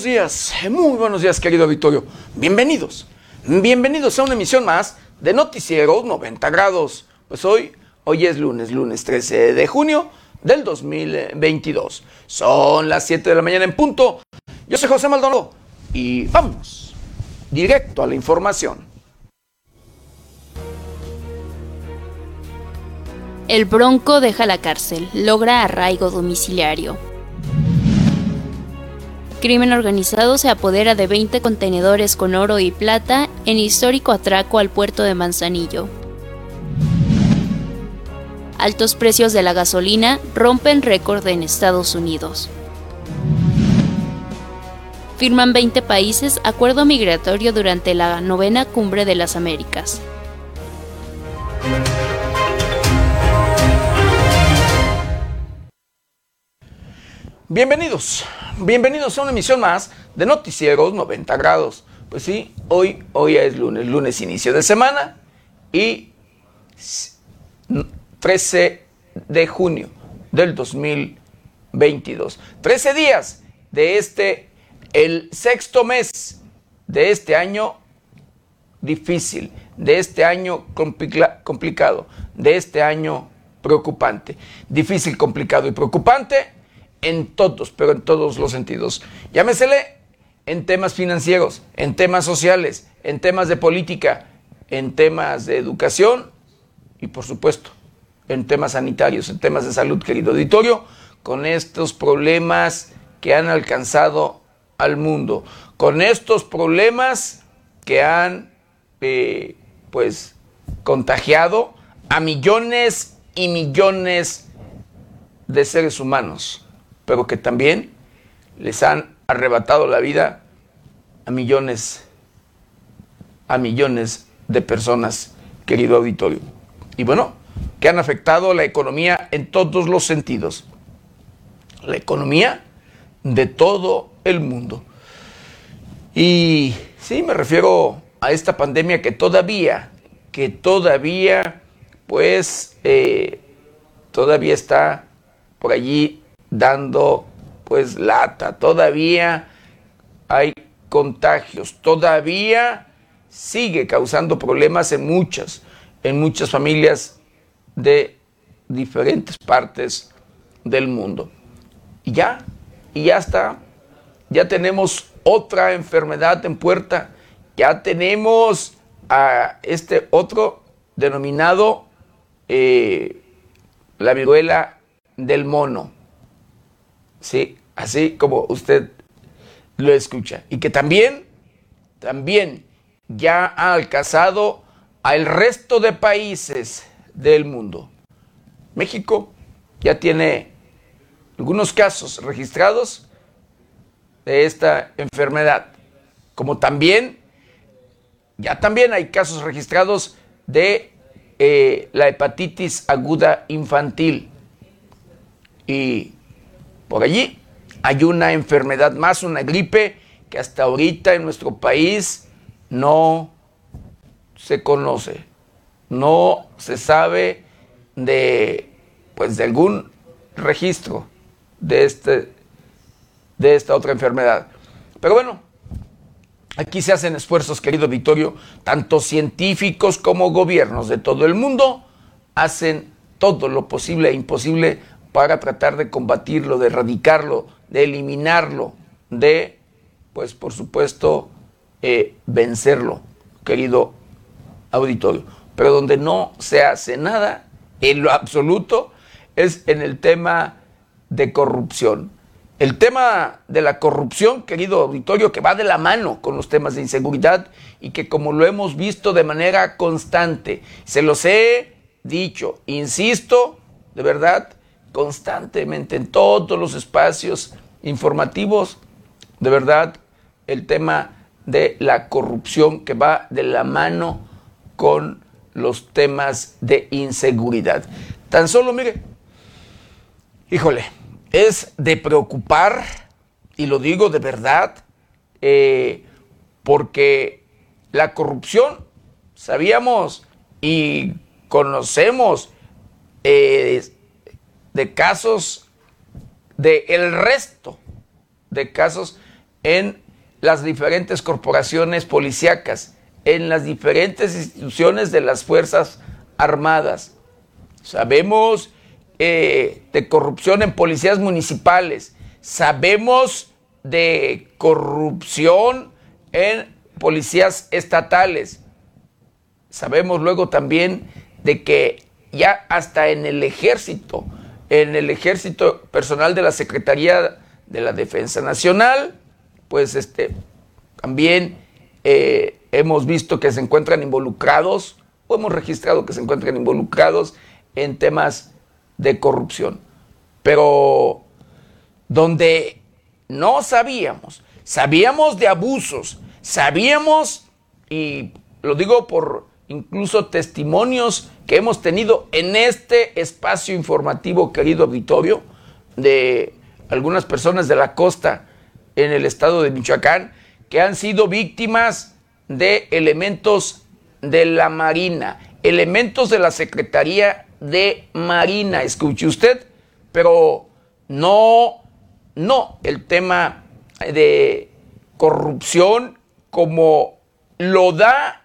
buenos días, muy buenos días, querido Victorio. Bienvenidos, bienvenidos a una emisión más de Noticieros 90 grados. Pues hoy, hoy es lunes, lunes 13 de junio del 2022. Son las 7 de la mañana en punto. Yo soy José Maldonado y vamos directo a la información. El Bronco deja la cárcel, logra arraigo domiciliario. Crimen organizado se apodera de 20 contenedores con oro y plata en histórico atraco al puerto de Manzanillo. Altos precios de la gasolina rompen récord en Estados Unidos. Firman 20 países acuerdo migratorio durante la novena cumbre de las Américas. Bienvenidos, bienvenidos a una emisión más de Noticieros 90 grados. Pues sí, hoy, hoy es lunes, lunes inicio de semana y 13 de junio del 2022. 13 días de este, el sexto mes de este año difícil, de este año complicado, de este año preocupante. Difícil, complicado y preocupante en todos, pero en todos los sentidos. Llámesele en temas financieros, en temas sociales, en temas de política, en temas de educación y por supuesto en temas sanitarios, en temas de salud, querido auditorio, con estos problemas que han alcanzado al mundo, con estos problemas que han eh, pues contagiado a millones y millones de seres humanos pero que también les han arrebatado la vida a millones, a millones de personas, querido auditorio. Y bueno, que han afectado la economía en todos los sentidos. La economía de todo el mundo. Y sí, me refiero a esta pandemia que todavía, que todavía, pues, eh, todavía está por allí dando pues lata. Todavía hay contagios, todavía sigue causando problemas en muchas, en muchas familias de diferentes partes del mundo. Y ya, y ya está, ya tenemos otra enfermedad en puerta, ya tenemos a este otro denominado eh, la viruela del mono. ¿Sí? Así como usted lo escucha. Y que también, también ya ha alcanzado al resto de países del mundo. México ya tiene algunos casos registrados de esta enfermedad, como también ya también hay casos registrados de eh, la hepatitis aguda infantil. Y por allí hay una enfermedad más, una gripe que hasta ahorita en nuestro país no se conoce, no se sabe de, pues, de algún registro de, este, de esta otra enfermedad. Pero bueno, aquí se hacen esfuerzos, querido Victorio, tanto científicos como gobiernos de todo el mundo hacen todo lo posible e imposible para tratar de combatirlo, de erradicarlo, de eliminarlo, de, pues por supuesto, eh, vencerlo, querido auditorio. Pero donde no se hace nada, en lo absoluto, es en el tema de corrupción. El tema de la corrupción, querido auditorio, que va de la mano con los temas de inseguridad y que como lo hemos visto de manera constante, se los he dicho, insisto, de verdad, constantemente en todos los espacios informativos, de verdad, el tema de la corrupción que va de la mano con los temas de inseguridad. Tan solo, mire, híjole, es de preocupar, y lo digo de verdad, eh, porque la corrupción, sabíamos y conocemos, eh, de casos, de el resto de casos en las diferentes corporaciones policíacas, en las diferentes instituciones de las Fuerzas Armadas. Sabemos eh, de corrupción en policías municipales, sabemos de corrupción en policías estatales. Sabemos luego también de que ya hasta en el ejército, en el ejército personal de la Secretaría de la Defensa Nacional, pues este, también eh, hemos visto que se encuentran involucrados, o hemos registrado que se encuentran involucrados en temas de corrupción. Pero donde no sabíamos, sabíamos de abusos, sabíamos, y lo digo por incluso testimonios que hemos tenido en este espacio informativo, querido auditorio, de algunas personas de la costa en el estado de Michoacán, que han sido víctimas de elementos de la Marina, elementos de la Secretaría de Marina, escuche usted, pero no, no el tema de corrupción como lo da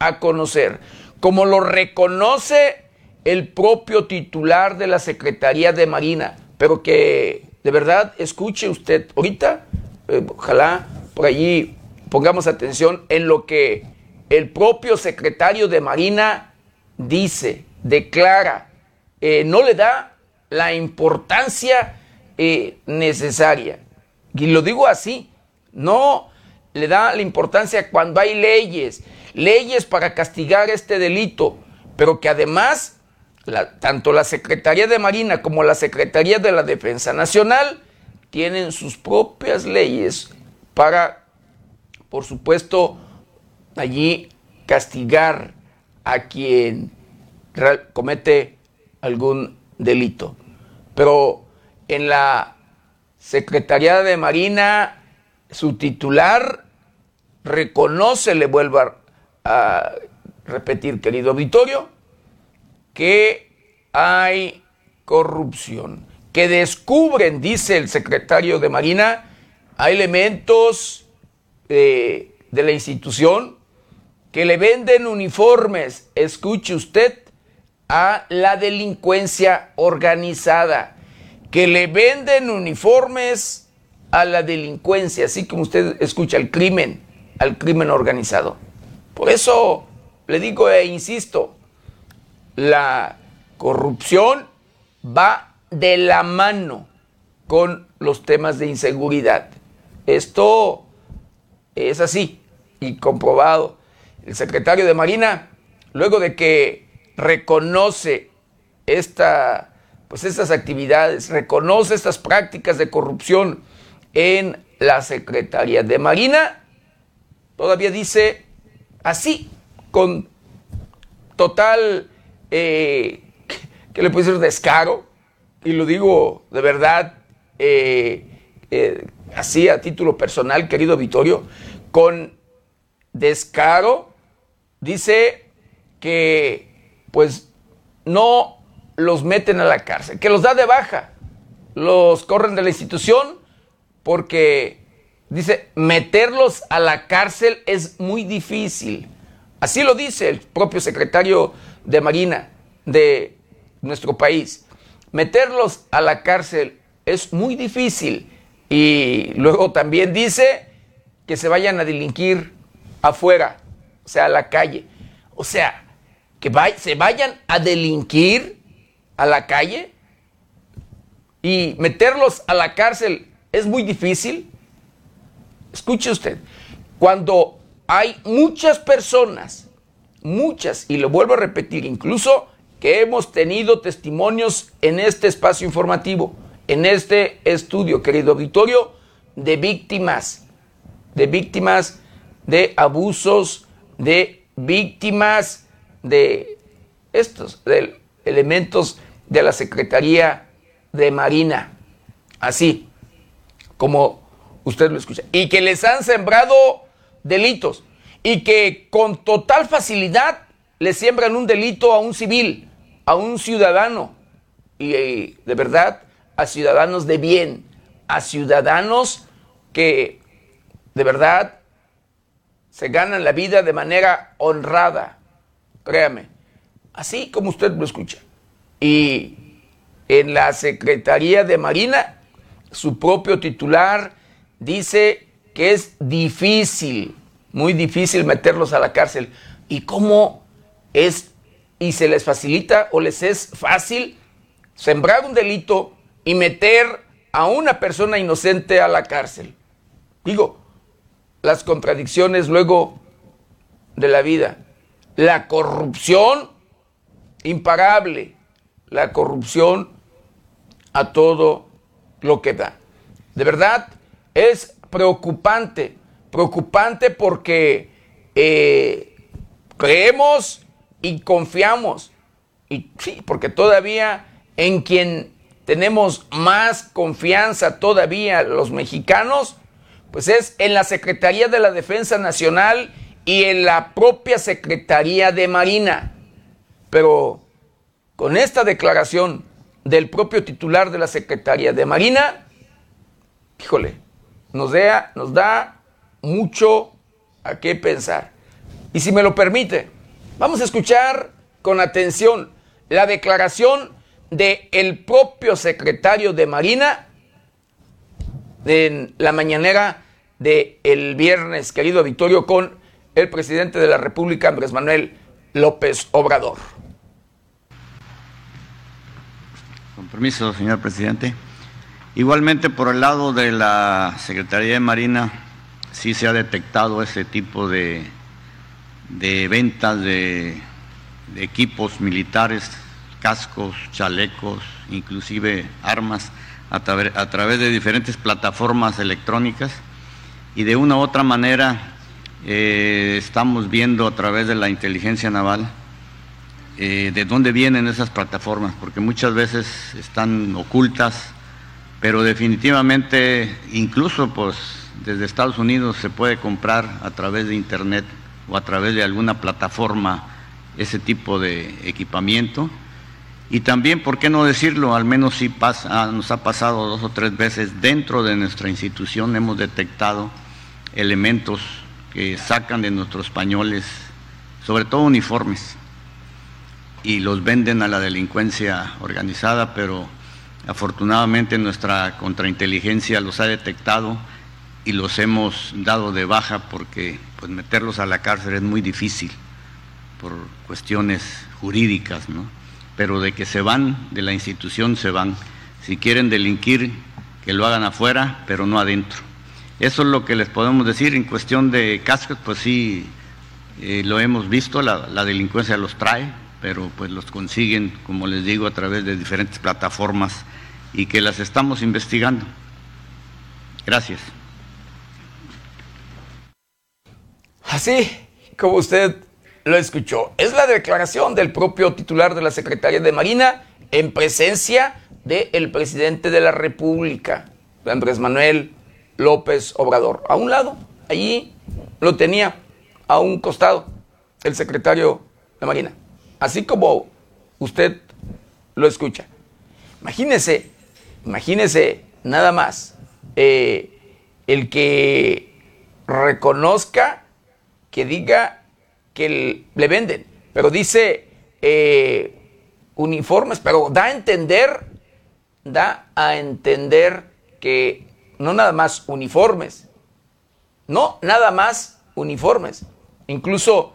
a conocer, como lo reconoce el propio titular de la Secretaría de Marina, pero que de verdad escuche usted ahorita, eh, ojalá por allí pongamos atención en lo que el propio secretario de Marina dice, declara, eh, no le da la importancia eh, necesaria. Y lo digo así, no le da la importancia cuando hay leyes, leyes para castigar este delito, pero que además tanto la Secretaría de Marina como la Secretaría de la Defensa Nacional tienen sus propias leyes para, por supuesto, allí castigar a quien comete algún delito. Pero en la Secretaría de Marina su titular reconoce, le vuelvo a, repetir, querido auditorio, que hay corrupción, que descubren, dice el secretario de Marina, hay elementos de la institución que le venden uniformes, escuche usted, a la delincuencia organizada, que le venden uniformes a la delincuencia, así como usted escucha, al crimen, al crimen organizado. Por eso le digo e insisto, la corrupción va de la mano con los temas de inseguridad. Esto es así y comprobado. El secretario de Marina, luego de que reconoce esta, pues estas actividades, reconoce estas prácticas de corrupción, en la Secretaría de Marina. Todavía dice así, con total, eh, le puede decir descaro, y lo digo de verdad, eh, eh, así a título personal, querido Vittorio, con descaro, dice que pues no los meten a la cárcel, que los da de baja, los corren de la institución porque dice, meterlos a la cárcel es muy difícil. Así lo dice el propio secretario de Marina de nuestro país. Meterlos a la cárcel es muy difícil. Y luego también dice que se vayan a delinquir afuera, o sea, a la calle. O sea, que se vayan a delinquir a la calle y meterlos a la cárcel es muy difícil. Escuche usted, cuando hay muchas personas, muchas, y lo vuelvo a repetir, incluso que hemos tenido testimonios en este espacio informativo, en este estudio, querido auditorio, de víctimas, de víctimas de abusos, de víctimas de estos de elementos de la Secretaría de Marina. Así, como usted lo escucha, y que les han sembrado delitos y que con total facilidad le siembran un delito a un civil, a un ciudadano, y, de verdad a ciudadanos de bien, a ciudadanos que de verdad se ganan la vida de manera honrada, créame, así como usted lo escucha. Y en la Secretaría de Marina, su propio titular dice que es difícil, muy difícil meterlos a la cárcel. ¿Y cómo es y se les facilita o les es fácil sembrar un delito y meter a una persona inocente a la cárcel? Digo, las contradicciones luego de la vida, la corrupción imparable, la corrupción a todo lo que da. De verdad, es preocupante, preocupante porque eh, creemos y confiamos, y sí, porque todavía en quien tenemos más confianza todavía los mexicanos, pues es en la Secretaría de la Defensa Nacional y en la propia Secretaría de Marina. Pero con esta declaración del propio titular de la Secretaría de Marina, híjole, nos da, nos da mucho a qué pensar. Y si me lo permite, vamos a escuchar con atención la declaración del el propio secretario de Marina en la mañanera del el viernes, querido Victorio, con el presidente de la República, Andrés Manuel López Obrador. Con permiso, señor presidente. Igualmente, por el lado de la Secretaría de Marina, sí se ha detectado ese tipo de, de ventas de, equipos militares, cascos, chalecos, inclusive armas a, través de diferentes plataformas electrónicas. Y de una u otra manera eh, estamos viendo a través de la inteligencia naval eh, de dónde vienen esas plataformas, porque muchas veces están ocultas, pero definitivamente incluso pues desde Estados Unidos se puede comprar a través de internet o a través de alguna plataforma ese tipo de equipamiento y también, ¿por qué no decirlo? Al menos sí pasa, ah, nos ha pasado dos o tres veces dentro de nuestra institución, hemos detectado elementos que sacan de nuestros españoles, sobre todo uniformes, y los venden a la delincuencia organizada, pero afortunadamente nuestra contrainteligencia los ha detectado y los hemos dado de baja porque pues meterlos a la cárcel es muy difícil por cuestiones jurídicas, ¿no? pero de que se van de la institución, se van. Si quieren delinquir, que lo hagan afuera, pero no adentro. Eso es lo que les podemos decir en cuestión de cascos, pues sí, eh, lo hemos visto, la, la, delincuencia los trae, pero pues los consiguen, como les digo, a través de diferentes plataformas y que las estamos investigando. Gracias. Así como usted lo escuchó. Es la declaración del propio titular de la Secretaría de Marina en presencia del presidente de la República, Andrés Manuel López Obrador. A un lado, allí lo tenía, a un costado, el secretario de Marina. Así como usted lo escucha. Imagínese, imagínese nada más eh, el que reconozca, que diga que le venden, pero dice eh, uniformes, pero da a entender, da a entender que no nada más uniformes, no nada más uniformes. Incluso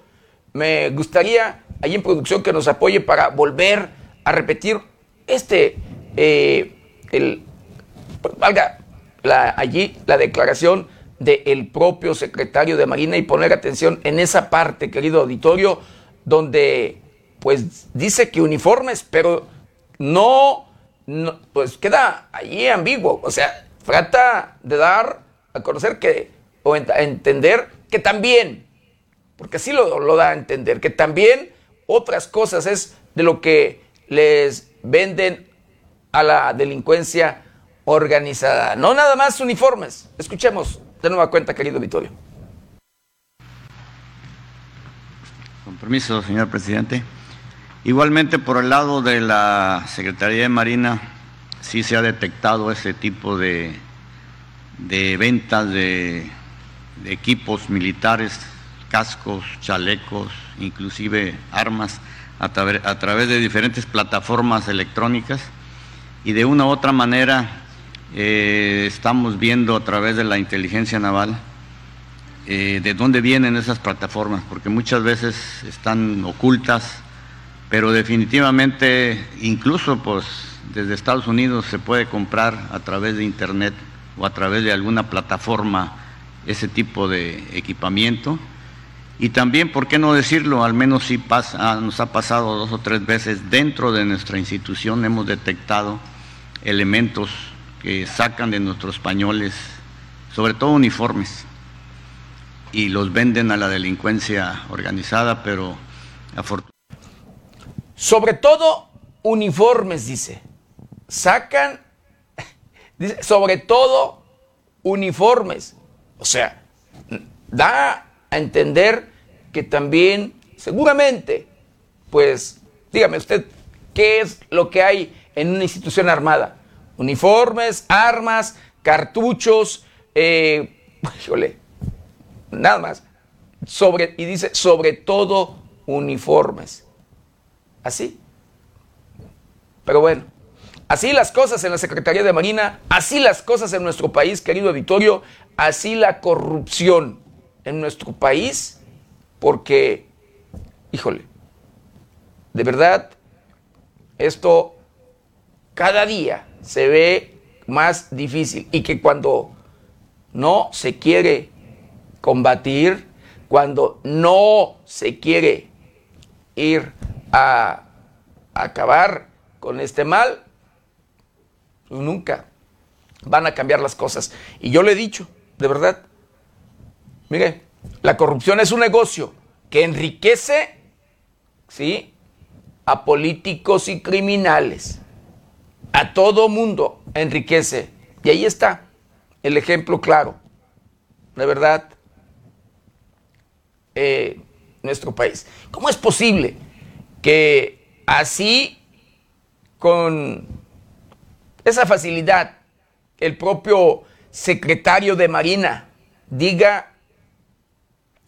me gustaría ahí en producción que nos apoye para volver a repetir este, eh, el, valga allí la declaración del propio secretario de Marina y poner atención en esa parte, querido auditorio, donde pues dice que uniformes, pero no, pues queda allí ambiguo. O sea, trata de dar a conocer que, o a entender que también, porque así lo da a entender, que también otras cosas es de lo que les venden a la delincuencia organizada. No nada más uniformes. Escuchemos de nueva cuenta, querido Vittorio. Con permiso, señor presidente. Igualmente, por el lado de la Secretaría de Marina, sí se ha detectado ese tipo de, de ventas de equipos militares, cascos, chalecos, inclusive armas a, través de diferentes plataformas electrónicas y de una u otra manera eh, estamos viendo a través de la inteligencia naval eh, de dónde vienen esas plataformas, porque muchas veces están ocultas, pero definitivamente incluso pues desde Estados Unidos se puede comprar a través de internet o a través de alguna plataforma ese tipo de equipamiento. Y también, ¿por qué no decirlo? Al menos sí pasa, nos ha pasado dos o tres veces dentro de nuestra institución, hemos detectado elementos que sacan de nuestros españoles, sobre todo uniformes, y los venden a la delincuencia organizada, pero afortunadamente. Sobre todo uniformes, dice. Sacan, dice, sobre todo uniformes. O sea, da a entender que también, seguramente, pues, dígame usted, ¿qué es lo que hay en una institución armada? Uniformes, armas, cartuchos, eh, nada más. Sobre, y dice, sobre todo uniformes. Así. Pero bueno, así las cosas en la Secretaría de Marina, así las cosas en nuestro país, querido auditorio, así la corrupción en nuestro país, porque, híjole, de verdad, esto cada día se ve más difícil y que cuando no se quiere combatir, cuando no se quiere ir a, acabar con este mal, pues nunca van a cambiar las cosas. Y yo le he dicho, de verdad, mire, la corrupción es un negocio que enriquece, ¿sí? A políticos y criminales a todo mundo enriquece. Y ahí está el ejemplo claro, de verdad, eh, nuestro país. ¿Cómo es posible que así, con esa facilidad, el propio secretario de Marina diga,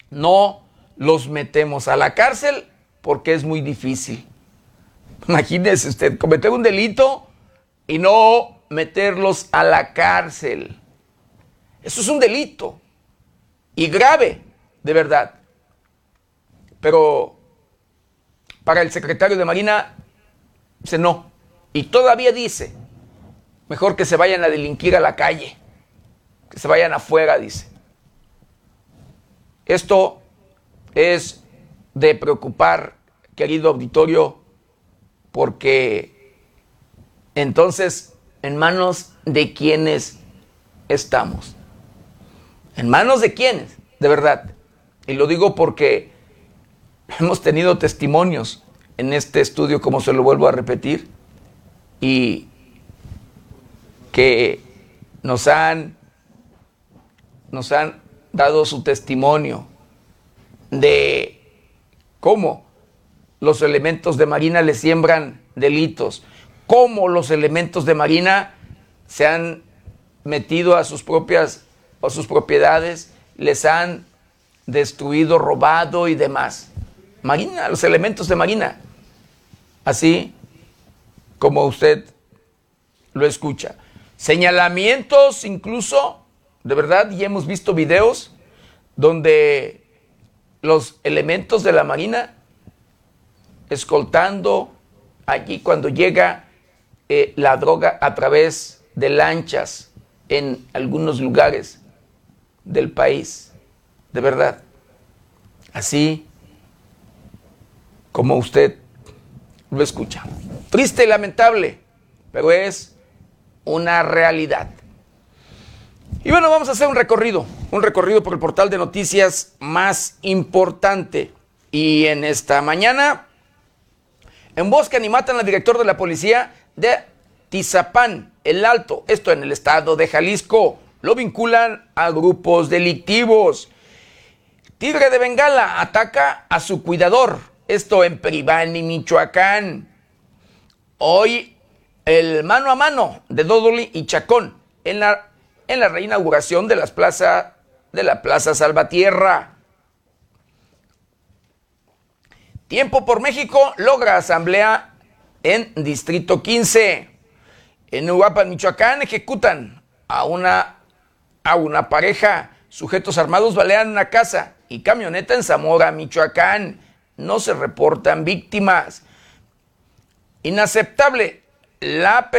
no los metemos a la cárcel porque es muy difícil? Imagínese usted, cometer un delito y no meterlos a la cárcel. Eso es un delito y grave, de verdad. Pero para el secretario de Marina, dice no. Y todavía dice, mejor que se vayan a delinquir a la calle, que se vayan afuera, dice. Esto es de preocupar, querido auditorio, porque entonces, ¿en manos de quiénes estamos? ¿En manos de quiénes? De verdad. Y lo digo porque hemos tenido testimonios en este estudio, como se lo vuelvo a repetir, y que nos han, nos han dado su testimonio de cómo los elementos de Marina le siembran delitos, cómo los elementos de Marina se han metido a sus propias a sus propiedades, les han destruido, robado y demás. Marina, los elementos de Marina. Así como usted lo escucha. Señalamientos incluso, de verdad, y hemos visto videos donde los elementos de la Marina escoltando allí cuando llega eh, la droga a través de lanchas en algunos lugares del país. De verdad. Así como usted lo escucha. Triste y lamentable, pero es una realidad. Y bueno, vamos a hacer un recorrido, un recorrido por el portal de noticias más importante. Y en esta mañana, en Bosque animatan al director de la policía de Tizapán, el Alto, esto en el estado de Jalisco. Lo vinculan a grupos delictivos. Tigre de Bengala ataca a su cuidador, esto en Peribán y Michoacán. Hoy el mano a mano de Dodoli y Chacón en la, en la reinauguración de las plazas de la Plaza Salvatierra. Tiempo por México logra asamblea en Distrito 15. En Uruapan, Michoacán, ejecutan a una, a una pareja. Sujetos armados balean una casa y camioneta en Zamora, Michoacán. No se reportan víctimas. Inaceptable la,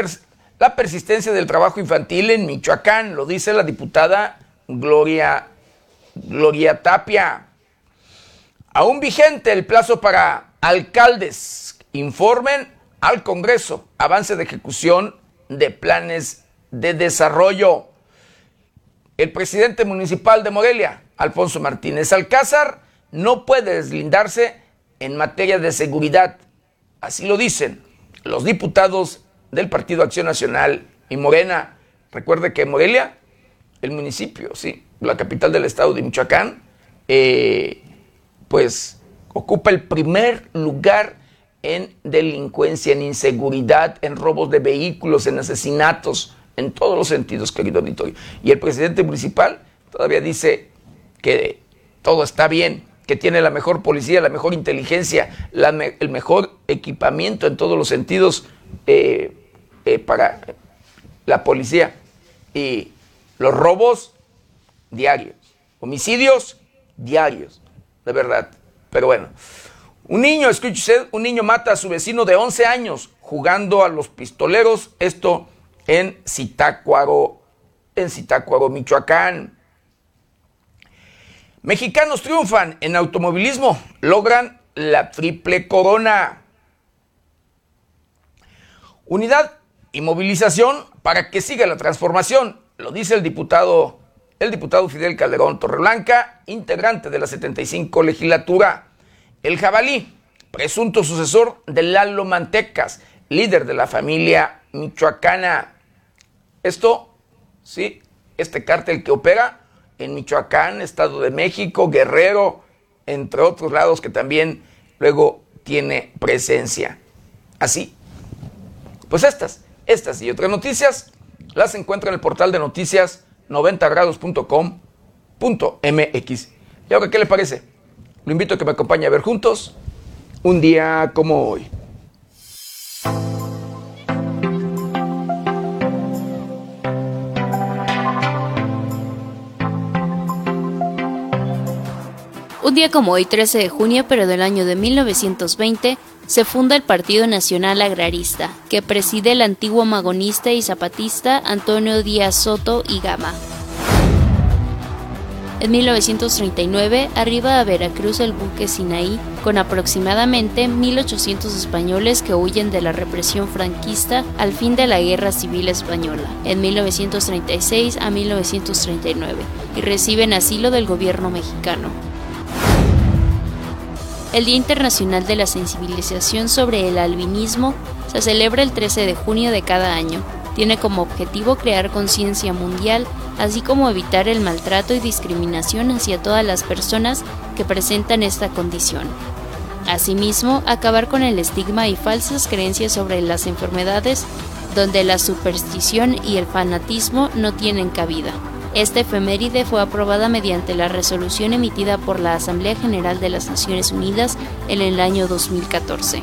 la persistencia del trabajo infantil en Michoacán, lo dice la diputada Gloria, Gloria Tapia. Aún vigente el plazo para alcaldes informen al Congreso avance de ejecución de planes de desarrollo. El presidente municipal de Morelia, Alfonso Martínez Alcázar, no puede deslindarse en materia de seguridad. Así lo dicen los diputados del Partido Acción Nacional y Morena. Recuerde que Morelia, el municipio, sí, la capital del estado de Michoacán, eh, pues ocupa el primer lugar en delincuencia, en inseguridad, en robos de vehículos, en asesinatos, en todos los sentidos, querido auditorio. Y el presidente municipal todavía dice que todo está bien, que tiene la mejor policía, la mejor inteligencia, el mejor equipamiento en todos los sentidos eh, eh, para la policía. Y los robos diarios, homicidios diarios, de verdad. Pero bueno, un niño, escuche usted, un niño mata a su vecino de 11 años jugando a los pistoleros, esto en Zitácuaro, en Zitácuaro, Michoacán. Mexicanos triunfan en automovilismo, logran la triple corona. Unidad y movilización para que siga la transformación, lo dice el diputado, el diputado Fidel Calderón Torreblanca, integrante de la 75 legislatura. El jabalí, presunto sucesor de Lalo Mantecas, líder de la familia michoacana. Esto, sí, este cártel que opera en Michoacán, Estado de México, Guerrero, entre otros lados que también luego tiene presencia. Así. Pues estas, estas y otras noticias las encuentra en el portal de noticias 90grados.com.mx. ¿Y ahora qué le parece? Lo invito a que me acompañe a ver juntos un día como hoy. Un día como hoy, 13 de junio, pero del año de 1920, se funda el Partido Nacional Agrarista, que preside el antiguo magonista y zapatista Antonio Díaz Soto y Gama. En 1939 arriba a Veracruz el buque Sinaí con aproximadamente 1.800 españoles que huyen de la represión franquista al fin de la Guerra Civil Española, en 1936 a 1939, y reciben asilo del gobierno mexicano. El Día Internacional de la Sensibilización sobre el Albinismo se celebra el 13 de junio de cada año. Tiene como objetivo crear conciencia mundial así como evitar el maltrato y discriminación hacia todas las personas que presentan esta condición. Asimismo, acabar con el estigma y falsas creencias sobre las enfermedades donde la superstición y el fanatismo no tienen cabida. Esta efeméride fue aprobada mediante la resolución emitida por la Asamblea General de las Naciones Unidas en el año 2014.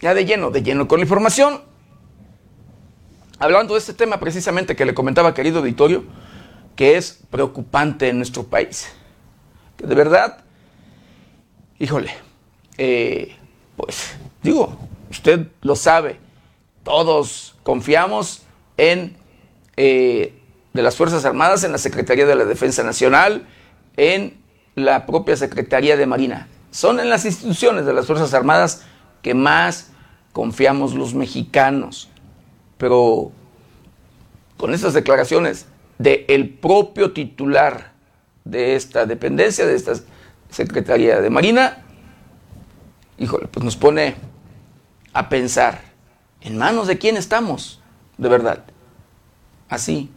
ya de lleno, de lleno con la información. Hablando de este tema precisamente que le comentaba, querido auditorio, que es preocupante en nuestro país. Que de verdad, híjole, eh, pues digo, usted lo sabe, todos confiamos en eh, de las Fuerzas Armadas, en la Secretaría de la Defensa Nacional, en la propia Secretaría de Marina. Son en las instituciones de las Fuerzas Armadas que más confiamos los mexicanos. Pero con estas declaraciones del propio titular de esta dependencia, de esta Secretaría de Marina, híjole, pues nos pone a pensar, ¿en manos de quién estamos? De verdad. Así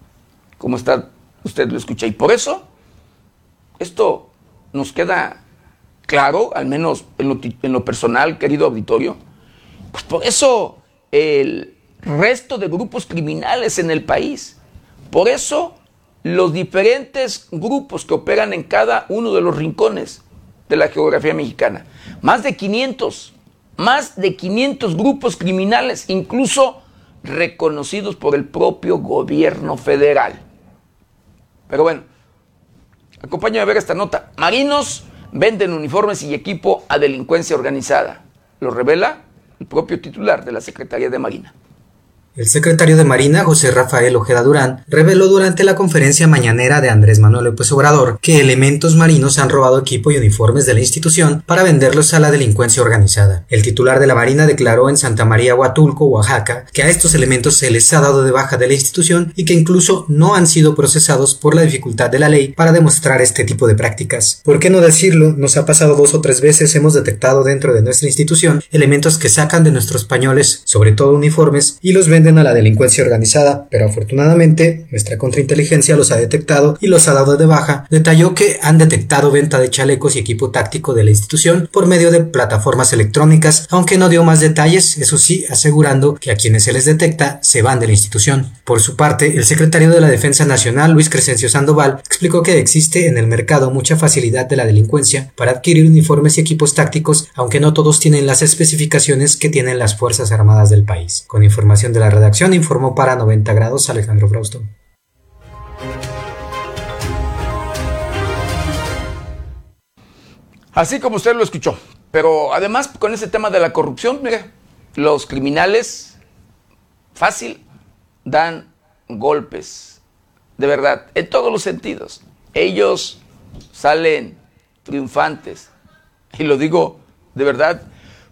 como está, usted lo escucha. Y por eso, esto nos queda claro, al menos en lo, personal, querido auditorio, pues por eso el resto de grupos criminales en el país, por eso los diferentes grupos que operan en cada uno de los rincones de la geografía mexicana, más de 500, más de 500 grupos criminales, incluso reconocidos por el propio gobierno federal. Pero bueno, acompáñame a ver esta nota. Marinos venden uniformes y equipo a delincuencia organizada. Lo revela el propio titular de la Secretaría de Marina. El secretario de Marina, José Rafael Ojeda Durán, reveló durante la conferencia mañanera de Andrés Manuel López Obrador que elementos marinos han robado equipo y uniformes de la institución para venderlos a la delincuencia organizada. El titular de la Marina declaró en Santa María Huatulco, Oaxaca, que a estos elementos se les ha dado de baja de la institución y que incluso no han sido procesados por la dificultad de la ley para demostrar este tipo de prácticas. ¿Por qué no decirlo? Nos ha pasado dos o tres veces, hemos detectado dentro de nuestra institución elementos que sacan de nuestros pañoles, sobre todo uniformes, y los venden a la delincuencia organizada, pero afortunadamente nuestra contrainteligencia los ha detectado y los ha dado de baja. Detalló que han detectado venta de chalecos y equipo táctico de la institución por medio de plataformas electrónicas, aunque no dio más detalles, eso sí, asegurando que a quienes se les detecta se van de la institución. Por su parte, el secretario de la Defensa Nacional, Luis Crescencio Sandoval, explicó que existe en el mercado mucha facilidad de la delincuencia para adquirir uniformes y equipos tácticos, aunque no todos tienen las especificaciones que tienen las Fuerzas Armadas del país. Con información de la redacción informó para 90 grados Alejandro Frausto. Así como usted lo escuchó. Pero además con ese tema de la corrupción, mire, los criminales fácil dan golpes. De verdad, en todos los sentidos. Ellos salen triunfantes. Y lo digo de verdad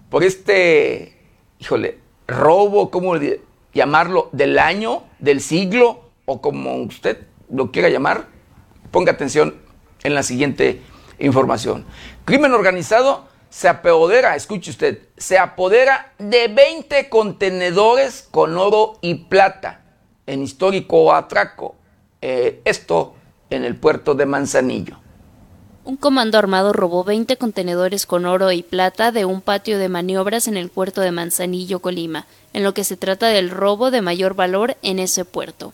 por este, híjole, robo, ¿cómo llamarlo? Del año, del siglo, o como usted lo quiera llamar. Ponga atención en la siguiente información. Crimen organizado se apodera, escuche usted, se apodera de 20 contenedores con oro y plata en histórico atraco. Eh, esto en el puerto de Manzanillo. Un comando armado robó 20 contenedores con oro y plata de un patio de maniobras en el puerto de Manzanillo, Colima, en lo que se trata del robo de mayor valor en ese puerto.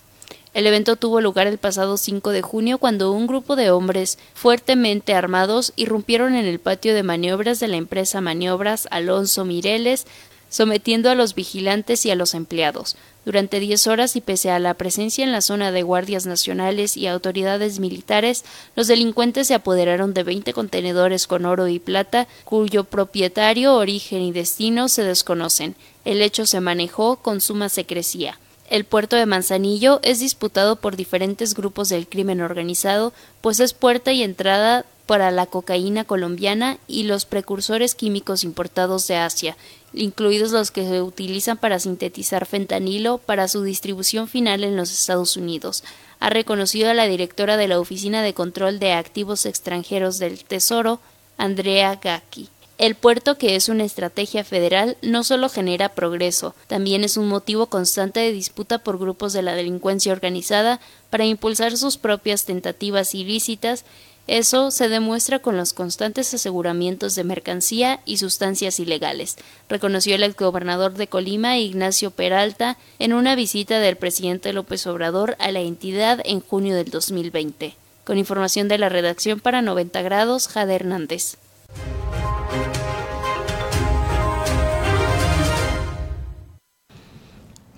El evento tuvo lugar el pasado 5 de junio cuando un grupo de hombres fuertemente armados irrumpieron en el patio de maniobras de la empresa Maniobras Alonso Mireles, sometiendo a los vigilantes y a los empleados. Durante diez horas y pese a la presencia en la zona de guardias nacionales y autoridades militares, los delincuentes se apoderaron de 20 contenedores con oro y plata, cuyo propietario, origen y destino se desconocen. El hecho se manejó con suma secrecía. El puerto de Manzanillo es disputado por diferentes grupos del crimen organizado, pues es puerta y entrada para la cocaína colombiana y los precursores químicos importados de Asia, incluidos los que se utilizan para sintetizar fentanilo para su distribución final en los Estados Unidos, ha reconocido a la directora de la Oficina de Control de Activos Extranjeros del Tesoro, Andrea Gacki. El puerto, que es una estrategia federal, no solo genera progreso, también es un motivo constante de disputa por grupos de la delincuencia organizada para impulsar sus propias tentativas ilícitas. Eso se demuestra con los constantes aseguramientos de mercancía y sustancias ilegales, reconoció el exgobernador de Colima, Ignacio Peralta, en una visita del presidente López Obrador a la entidad en junio del 2020. Con información de la redacción para 90 grados, Jade Hernández.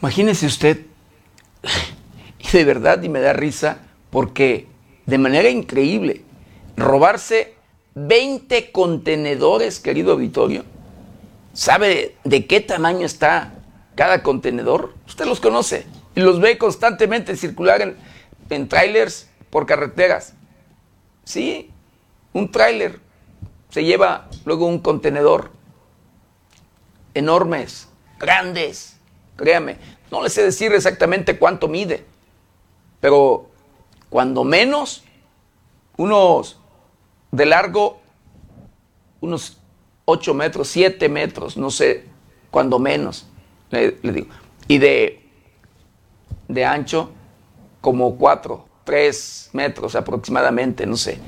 Imagínese usted, y de verdad, y me da risa, porque de manera increíble, robarse 20 contenedores, querido auditorio, ¿Sabe de qué tamaño está cada contenedor? Usted los conoce y los ve constantemente circular en, en trailers por carreteras. Sí, un tráiler se lleva luego un contenedor enormes, grandes, créame. No les sé decir exactamente cuánto mide, pero cuando menos, unos de largo, unos 8 metros, 7 metros, no sé, cuando menos, le, digo. Y de, de ancho, como 4, 3 metros aproximadamente, no sé.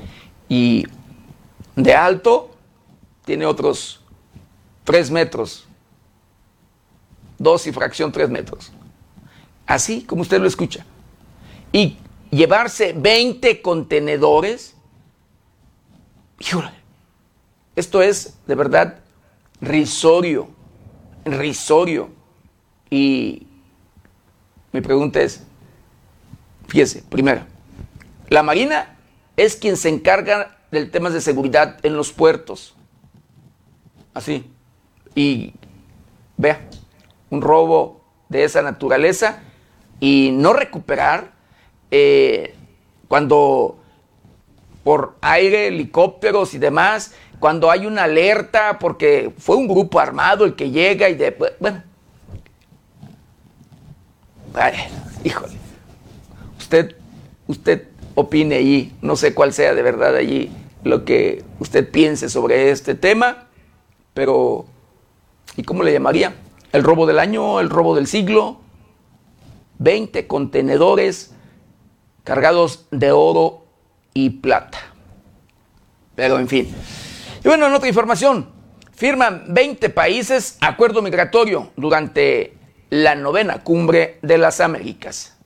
Y de alto, tiene otros 3 metros, 2 y fracción 3 metros. Así como usted lo escucha. Y llevarse 20 contenedores, esto es de verdad risorio, risorio. Y mi pregunta es, fíjese, primero, la Marina es quien se encarga del tema de seguridad en los puertos. Así. Y vea, un robo de esa naturaleza y no recuperar eh, cuando por aire, helicópteros y demás, cuando hay una alerta, porque fue un grupo armado el que llega y de, bueno, híjole, usted, usted opine allí, no sé cuál sea de verdad allí lo que usted piense sobre este tema, pero ¿y cómo le llamaría? ¿El robo del año? ¿El robo del siglo? 20 contenedores cargados de oro y plata. Pero en fin. Y bueno, en otra información, firman 20 países acuerdo migratorio durante la novena cumbre de las Américas.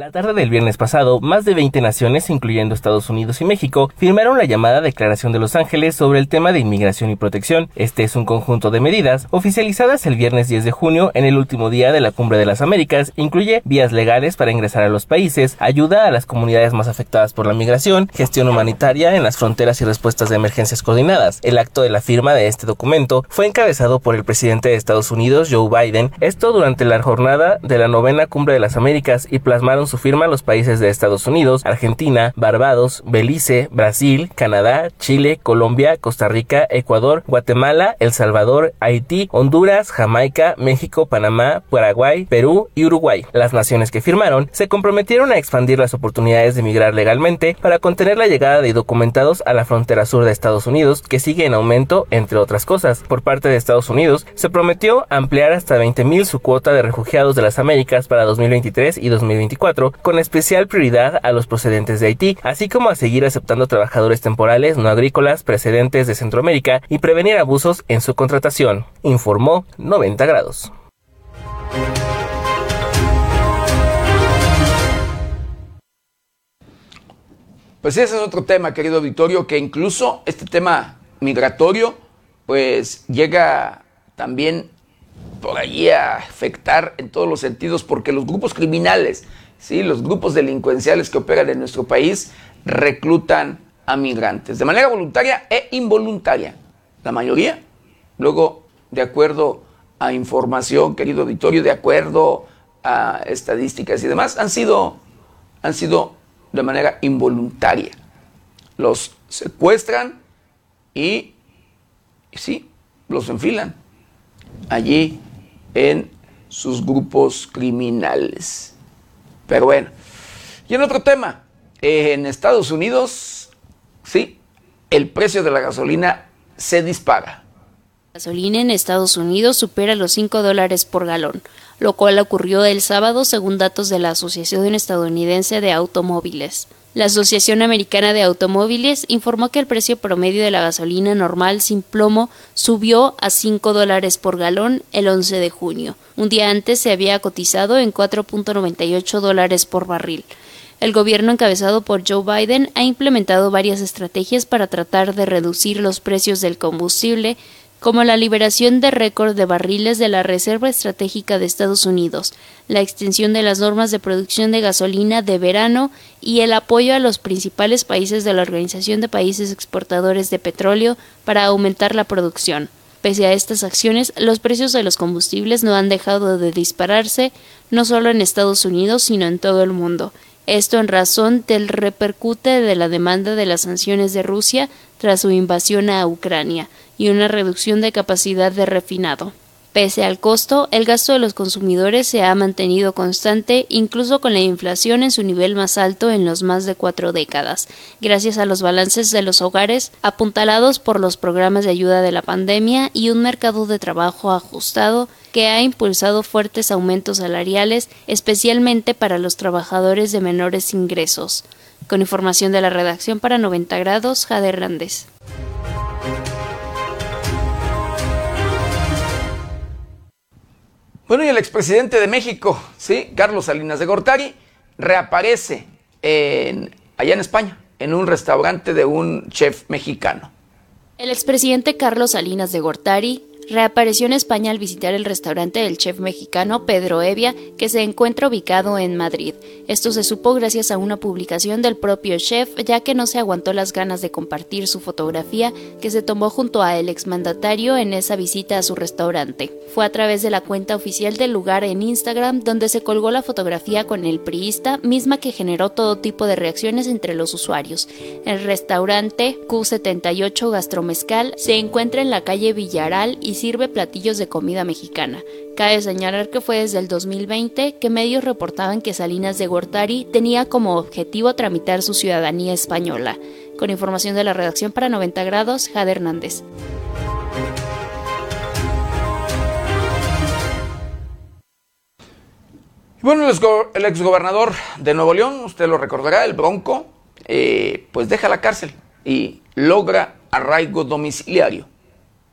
La tarde del viernes pasado, más de 20 naciones, incluyendo Estados Unidos y México, firmaron la llamada Declaración de Los Ángeles sobre el tema de inmigración y protección. Este es un conjunto de medidas oficializadas el viernes 10 de junio en el último día de la Cumbre de las Américas. Incluye vías legales para ingresar a los países, ayuda a las comunidades más afectadas por la migración, gestión humanitaria en las fronteras y respuestas de emergencias coordinadas. El acto de la firma de este documento fue encabezado por el presidente de Estados Unidos, Joe Biden, esto durante la jornada de la novena Cumbre de las Américas y plasmaron su firma los países de Estados Unidos, Argentina, Barbados, Belice, Brasil, Canadá, Chile, Colombia, Costa Rica, Ecuador, Guatemala, El Salvador, Haití, Honduras, Jamaica, México, Panamá, Paraguay, Perú y Uruguay. Las naciones que firmaron se comprometieron a expandir las oportunidades de migrar legalmente para contener la llegada de indocumentados a la frontera sur de Estados Unidos, que sigue en aumento, entre otras cosas. Por parte de Estados Unidos, se prometió ampliar hasta 20.000 su cuota de refugiados de las Américas para 2023 y 2024 con especial prioridad a los procedentes de Haití, así como a seguir aceptando trabajadores temporales no agrícolas precedentes de Centroamérica y prevenir abusos en su contratación, informó 90 grados. Pues ese es otro tema, querido auditorio, que incluso este tema migratorio, pues llega también por allí a afectar en todos los sentidos, porque los grupos criminales ¿sí? los grupos delincuenciales que operan en nuestro país reclutan a migrantes de manera voluntaria e involuntaria. La mayoría, luego, de acuerdo a información, querido auditorio, de acuerdo a estadísticas y demás, han sido, han sido de manera involuntaria. Los secuestran y, y sí, los enfilan allí en sus grupos criminales. Pero bueno. Y en otro tema, en Estados Unidos, sí, el precio de la gasolina se dispara. La gasolina en Estados Unidos supera los 5 dólares por galón, lo cual ocurrió el sábado según datos de la Asociación Estadounidense de Automóviles. La Asociación Americana de Automóviles informó que el precio promedio de la gasolina normal sin plomo subió a 5 dólares por galón el 11 de junio. Un día antes se había cotizado en 4.98 dólares por barril. El gobierno encabezado por Joe Biden ha implementado varias estrategias para tratar de reducir los precios del combustible, como la liberación de récord de barriles de la Reserva Estratégica de Estados Unidos, la extensión de las normas de producción de gasolina de verano y el apoyo a los principales países de la Organización de Países Exportadores de Petróleo para aumentar la producción. Pese a estas acciones, los precios de los combustibles no han dejado de dispararse, no solo en Estados Unidos, sino en todo el mundo. Esto en razón del repercute de la demanda de las sanciones de Rusia tras su invasión a Ucrania y una reducción de capacidad de refinado. Pese al costo, el gasto de los consumidores se ha mantenido constante, incluso con la inflación en su nivel más alto en los más de cuatro décadas, gracias a los balances de los hogares apuntalados por los programas de ayuda de la pandemia y un mercado de trabajo ajustado que ha impulsado fuertes aumentos salariales, especialmente para los trabajadores de menores ingresos. Con información de la redacción para 90 grados, Jade Hernández. Bueno, y el expresidente de México, ¿sí? Carlos Salinas de Gortari, reaparece en, allá en España, en un restaurante de un chef mexicano. El expresidente Carlos Salinas de Gortari reapareció en España al visitar el restaurante del chef mexicano Pedro Evia, que se encuentra ubicado en Madrid. Esto se supo gracias a una publicación del propio chef, ya que no se aguantó las ganas de compartir su fotografía que se tomó junto a el exmandatario en esa visita a su restaurante. Fue a través de la cuenta oficial del lugar en Instagram donde se colgó la fotografía con el priista, misma que generó todo tipo de reacciones entre los usuarios. El restaurante Q78 Gastromezcal se encuentra en la calle Villaral y sirve platillos de comida mexicana. Cabe señalar que fue desde el 2020 que medios reportaban que Salinas de Gortari tenía como objetivo tramitar su ciudadanía española. Con información de la redacción para 90 grados, Jade Hernández. Bueno, el exgobernador de Nuevo León, usted lo recordará, el Bronco, eh, pues deja la cárcel y logra arraigo domiciliario.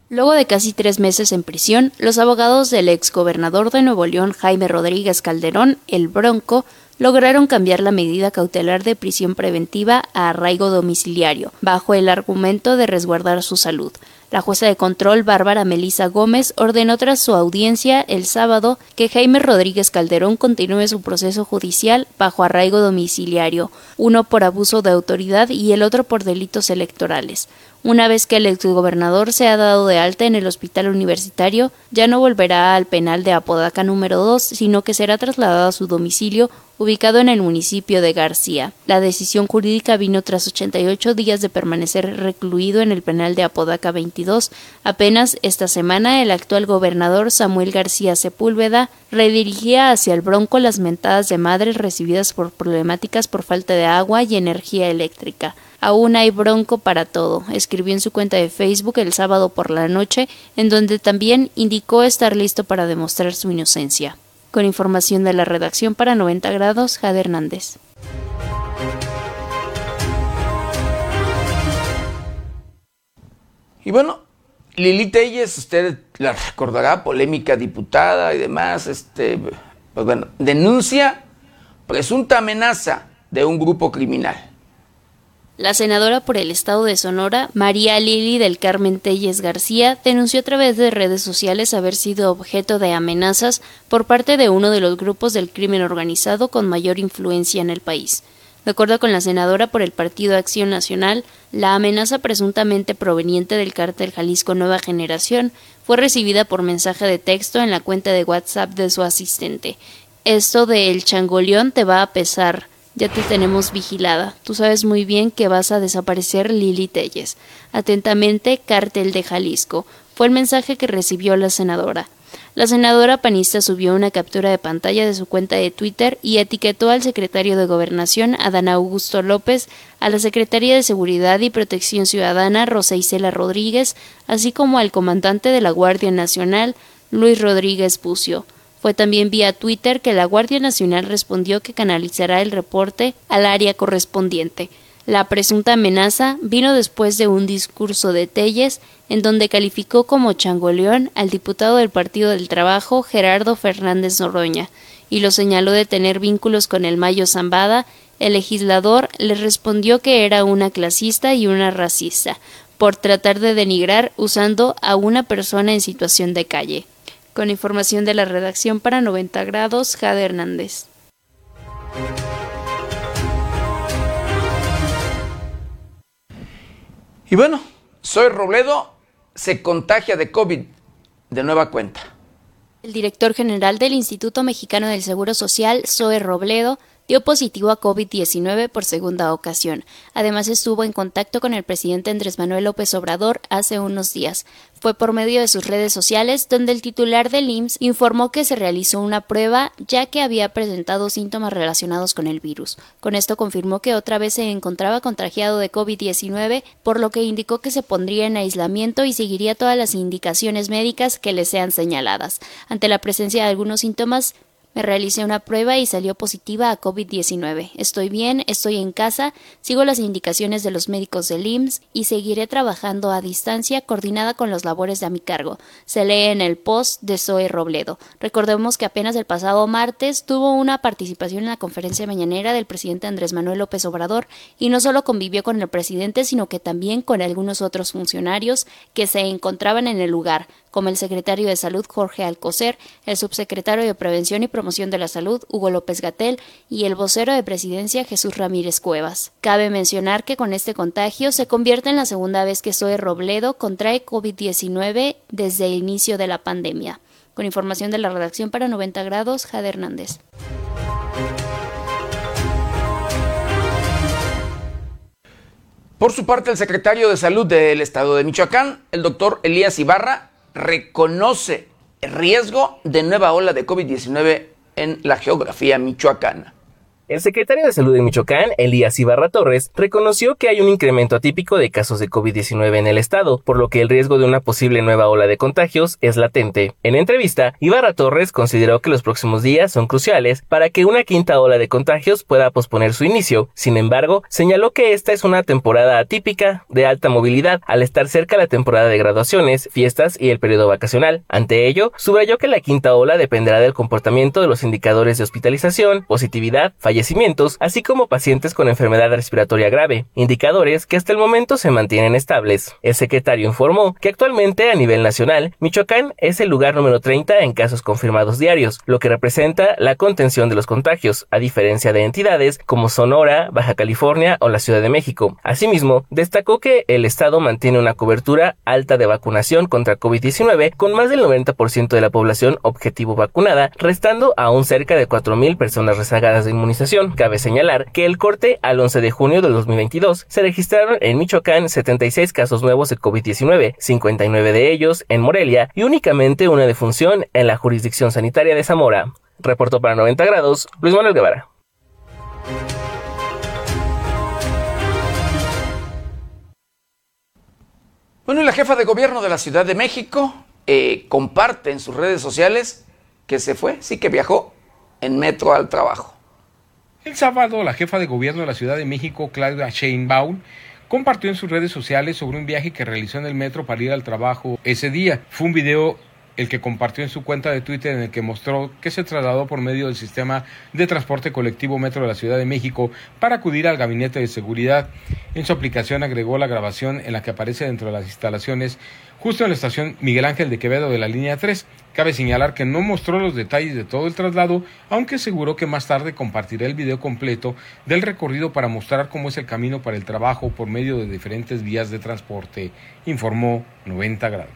Luego de casi tres meses en prisión, los abogados del exgobernador de Nuevo León, Jaime Rodríguez Calderón, el Bronco, lograron cambiar la medida cautelar de prisión preventiva a arraigo domiciliario, bajo el argumento de resguardar su salud. La jueza de control Bárbara Melisa Gómez ordenó tras su audiencia el sábado que Jaime Rodríguez Calderón continúe su proceso judicial bajo arraigo domiciliario, uno por abuso de autoridad y el otro por delitos electorales. Una vez que el exgobernador se ha dado de alta en el hospital universitario, ya no volverá al penal de Apodaca número 2, sino que será trasladado a su domicilio ubicado en el municipio de García. La decisión jurídica vino tras 88 días de permanecer recluido en el penal de Apodaca 22. Apenas esta semana el actual gobernador Samuel García Sepúlveda redirigía hacia el Bronco las mentadas de madres recibidas por problemáticas por falta de agua y energía eléctrica. Aún hay bronco para todo, escribió en su cuenta de Facebook el sábado por la noche, en donde también indicó estar listo para demostrar su inocencia. Con información de la redacción para 90 grados, Jade Hernández. Y bueno, Lili Telles, usted la recordará, polémica diputada y demás, este, pues bueno, denuncia presunta amenaza de un grupo criminal. La senadora por el estado de Sonora, María Lili del Carmen Telles García, denunció a través de redes sociales haber sido objeto de amenazas por parte de uno de los grupos del crimen organizado con mayor influencia en el país. De acuerdo con la senadora por el Partido Acción Nacional, la amenaza presuntamente proveniente del cártel Jalisco Nueva Generación fue recibida por mensaje de texto en la cuenta de WhatsApp de su asistente. Esto de el changoleón te va a pesar ya te tenemos vigilada. Tú sabes muy bien que vas a desaparecer Lili Telles. Atentamente, Cártel de Jalisco. Fue el mensaje que recibió la senadora. La senadora panista subió una captura de pantalla de su cuenta de Twitter y etiquetó al secretario de Gobernación, Adán Augusto López, a la Secretaría de Seguridad y Protección Ciudadana, Rosa Isela Rodríguez, así como al comandante de la Guardia Nacional, Luis Rodríguez Pucio. Fue también vía Twitter que la Guardia Nacional respondió que canalizará el reporte al área correspondiente. La presunta amenaza vino después de un discurso de Telles en donde calificó como changoleón al diputado del Partido del Trabajo Gerardo Fernández Noroña y lo señaló de tener vínculos con el Mayo Zambada. El legislador le respondió que era una clasista y una racista por tratar de denigrar usando a una persona en situación de calle. Con información de la redacción para 90 grados, Jade Hernández. Y bueno, soy Robledo se contagia de COVID de nueva cuenta. El director general del Instituto Mexicano del Seguro Social, Zoe Robledo, dio positivo a COVID-19 por segunda ocasión. Además estuvo en contacto con el presidente Andrés Manuel López Obrador hace unos días. Fue por medio de sus redes sociales donde el titular del IMSS informó que se realizó una prueba ya que había presentado síntomas relacionados con el virus. Con esto confirmó que otra vez se encontraba contagiado de COVID-19, por lo que indicó que se pondría en aislamiento y seguiría todas las indicaciones médicas que le sean señaladas. Ante la presencia de algunos síntomas, me realicé una prueba y salió positiva a COVID-19. Estoy bien, estoy en casa, sigo las indicaciones de los médicos del IMSS y seguiré trabajando a distancia coordinada con las labores de a mi cargo. Se lee en el post de Zoe Robledo. Recordemos que apenas el pasado martes tuvo una participación en la conferencia mañanera del presidente Andrés Manuel López Obrador y no solo convivió con el presidente, sino que también con algunos otros funcionarios que se encontraban en el lugar, como el secretario de Salud Jorge Alcocer, el subsecretario de Prevención y Promoción de la Salud Hugo López Gatel y el vocero de Presidencia Jesús Ramírez Cuevas. Cabe mencionar que con este contagio se convierte en la segunda vez que Zoe Robledo contrae COVID-19 desde el inicio de la pandemia. Con información de la redacción para 90 grados, Jade Hernández. Por su parte, el secretario de Salud del Estado de Michoacán, el doctor Elías Ibarra, reconoce el riesgo de nueva ola de COVID-19 en la geografía michoacana. El secretario de Salud de Michoacán, Elías Ibarra Torres, reconoció que hay un incremento atípico de casos de COVID-19 en el estado, por lo que el riesgo de una posible nueva ola de contagios es latente. En entrevista, Ibarra Torres consideró que los próximos días son cruciales para que una quinta ola de contagios pueda posponer su inicio. Sin embargo, señaló que esta es una temporada atípica de alta movilidad al estar cerca la temporada de graduaciones, fiestas y el periodo vacacional. Ante ello, subrayó que la quinta ola dependerá del comportamiento de los indicadores de hospitalización, positividad, fallecimientos, así como pacientes con enfermedad respiratoria grave, indicadores que hasta el momento se mantienen estables. El secretario informó que actualmente a nivel nacional, Michoacán es el lugar número 30 en casos confirmados diarios, lo que representa la contención de los contagios, a diferencia de entidades como Sonora, Baja California o la Ciudad de México. Asimismo, destacó que el Estado mantiene una cobertura alta de vacunación contra COVID-19 con más del 90% de la población objetivo vacunada, restando aún cerca de 4.000 personas rezagadas de inmunización Cabe señalar que el corte al 11 de junio del 2022 se registraron en Michoacán 76 casos nuevos de COVID-19, 59 de ellos en Morelia y únicamente una defunción en la jurisdicción sanitaria de Zamora. Reportó para 90 grados Luis Manuel Guevara. Bueno, y la jefa de gobierno de la Ciudad de México eh, comparte en sus redes sociales que se fue, sí que viajó en metro al trabajo. El sábado, la jefa de gobierno de la Ciudad de México, Claudia Sheinbaum, compartió en sus redes sociales sobre un viaje que realizó en el metro para ir al trabajo ese día. Fue un video el que compartió en su cuenta de Twitter en el que mostró que se trasladó por medio del sistema de transporte colectivo Metro de la Ciudad de México para acudir al gabinete de seguridad. En su aplicación agregó la grabación en la que aparece dentro de las instalaciones justo en la estación Miguel Ángel de Quevedo de la línea 3. Cabe señalar que no mostró los detalles de todo el traslado, aunque aseguró que más tarde compartirá el video completo del recorrido para mostrar cómo es el camino para el trabajo por medio de diferentes vías de transporte, informó 90 grados.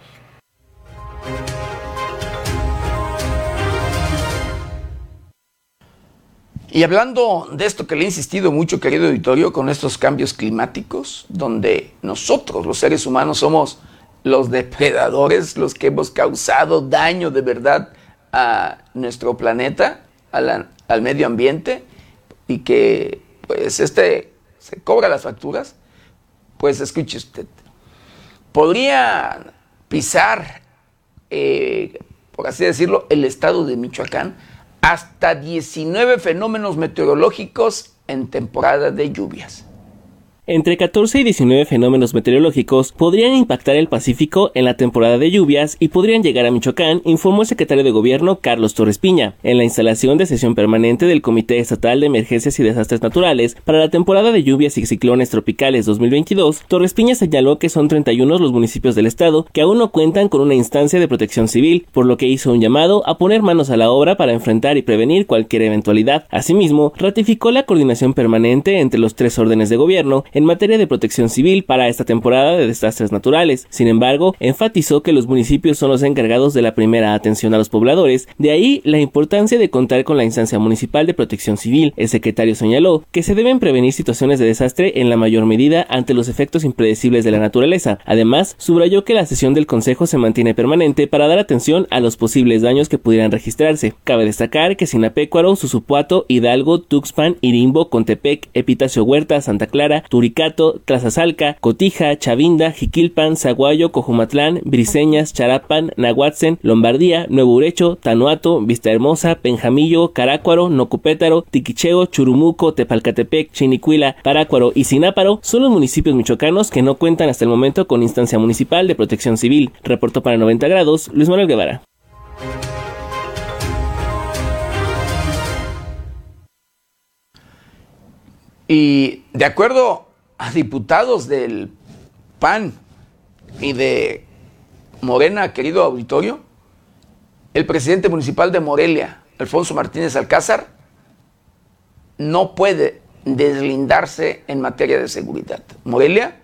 Y hablando de esto que le he insistido mucho, querido auditorio, con estos cambios climáticos, donde nosotros, los seres humanos, somos los depredadores, los que hemos causado daño de verdad a nuestro planeta, al medio ambiente, y que pues este se cobra las facturas, pues escuche usted, podría pisar, eh, por así decirlo, el estado de Michoacán hasta 19 fenómenos meteorológicos en temporada de lluvias. Entre 14 y 19 fenómenos meteorológicos podrían impactar el Pacífico en la temporada de lluvias y podrían llegar a Michoacán, informó el secretario de Gobierno Carlos Torres Piña. En la instalación de sesión permanente del Comité Estatal de Emergencias y Desastres Naturales para la temporada de lluvias y ciclones tropicales 2022, Torres Piña señaló que son 31 los municipios del estado que aún no cuentan con una instancia de protección civil, por lo que hizo un llamado a poner manos a la obra para enfrentar y prevenir cualquier eventualidad. Asimismo, ratificó la coordinación permanente entre los tres órdenes de gobierno en materia de protección civil para esta temporada de desastres naturales. Sin embargo, enfatizó que los municipios son los encargados de la primera atención a los pobladores, de ahí la importancia de contar con la instancia municipal de protección civil. El secretario señaló que se deben prevenir situaciones de desastre en la mayor medida ante los efectos impredecibles de la naturaleza. Además, subrayó que la sesión del Consejo se mantiene permanente para dar atención a los posibles daños que pudieran registrarse. Cabe destacar que Sinapecuaro, Susupuato, Hidalgo, Tuxpan, Irimbo, Contepec, Epitacio Huerta, Santa Clara, Tlazazalca, Cotija, Chavinda, Jiquilpan, Zaguayo, Cojumatlán, Briseñas, Charapan, Nahuatzen, Lombardía, Nuevo Urecho, Tanuato, Vista Hermosa, Penjamillo, Carácuaro, Nocupétaro, Tiquicheo, Churumuco, Tepalcatepec, Chinicuila, Parácuaro y Sináparo son los municipios michoacanos que no cuentan hasta el momento con instancia municipal de protección civil. Reportó para 90 grados Luis Manuel Guevara. Y de acuerdo a diputados del PAN y de Morena, querido auditorio, el presidente municipal de Morelia, Alfonso Martínez Alcázar, no puede deslindarse en materia de seguridad. Morelia,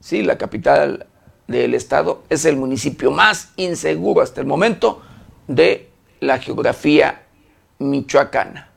sí, la capital del estado, es el municipio más inseguro hasta el momento de la geografía michoacana.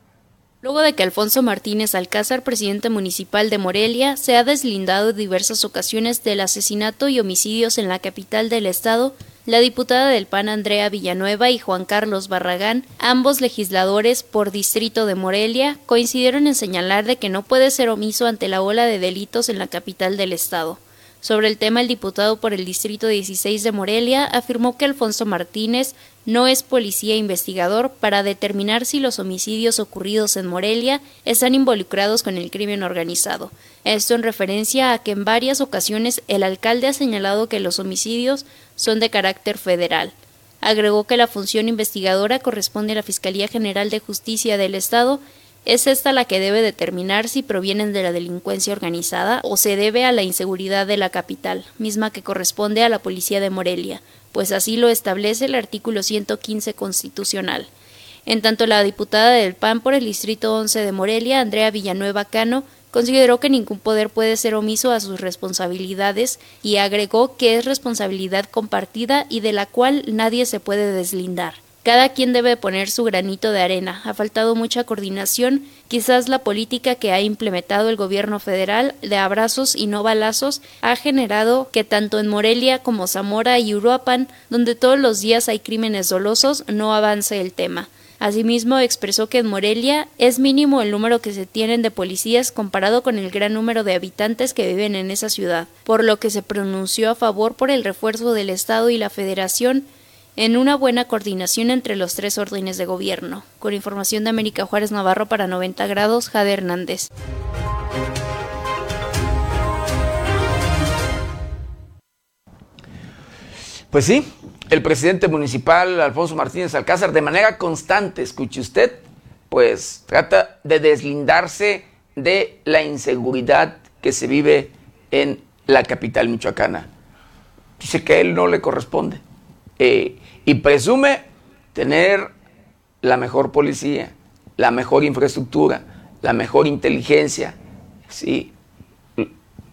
Luego de que Alfonso Martínez Alcázar, presidente municipal de Morelia, se ha deslindado en diversas ocasiones del asesinato y homicidios en la capital del estado, la diputada del PAN Andrea Villanueva y Juan Carlos Barragán, ambos legisladores por distrito de Morelia, coincidieron en señalar de que no puede ser omiso ante la ola de delitos en la capital del estado. Sobre el tema, el diputado por el Distrito 16 de Morelia afirmó que Alfonso Martínez no es policía investigador para determinar si los homicidios ocurridos en Morelia están involucrados con el crimen organizado. Esto en referencia a que en varias ocasiones el alcalde ha señalado que los homicidios son de carácter federal. Agregó que la función investigadora corresponde a la Fiscalía General de Justicia del Estado es esta la que debe determinar si provienen de la delincuencia organizada o se debe a la inseguridad de la capital, misma que corresponde a la Policía de Morelia, pues así lo establece el artículo 115 constitucional. En tanto, la diputada del PAN por el Distrito 11 de Morelia, Andrea Villanueva Cano, consideró que ningún poder puede ser omiso a sus responsabilidades y agregó que es responsabilidad compartida y de la cual nadie se puede deslindar. Cada quien debe poner su granito de arena. Ha faltado mucha coordinación. Quizás la política que ha implementado el gobierno federal de abrazos y no balazos ha generado que tanto en Morelia como Zamora y Uruapan, donde todos los días hay crímenes dolosos, no avance el tema. Asimismo, expresó que en Morelia es mínimo el número que se tienen de policías comparado con el gran número de habitantes que viven en esa ciudad, por lo que se pronunció a favor por el refuerzo del Estado y la Federación en una buena coordinación entre los tres órdenes de gobierno. Con información de América Juárez Navarro para 90 grados, Jade Hernández. Pues sí, el presidente municipal Alfonso Martínez Alcázar de manera constante, escuche usted, pues trata de deslindarse de la inseguridad que se vive en la capital michoacana. Dice que a él no le corresponde. Eh, y presume tener la mejor policía, la mejor infraestructura, la mejor inteligencia, ¿sí?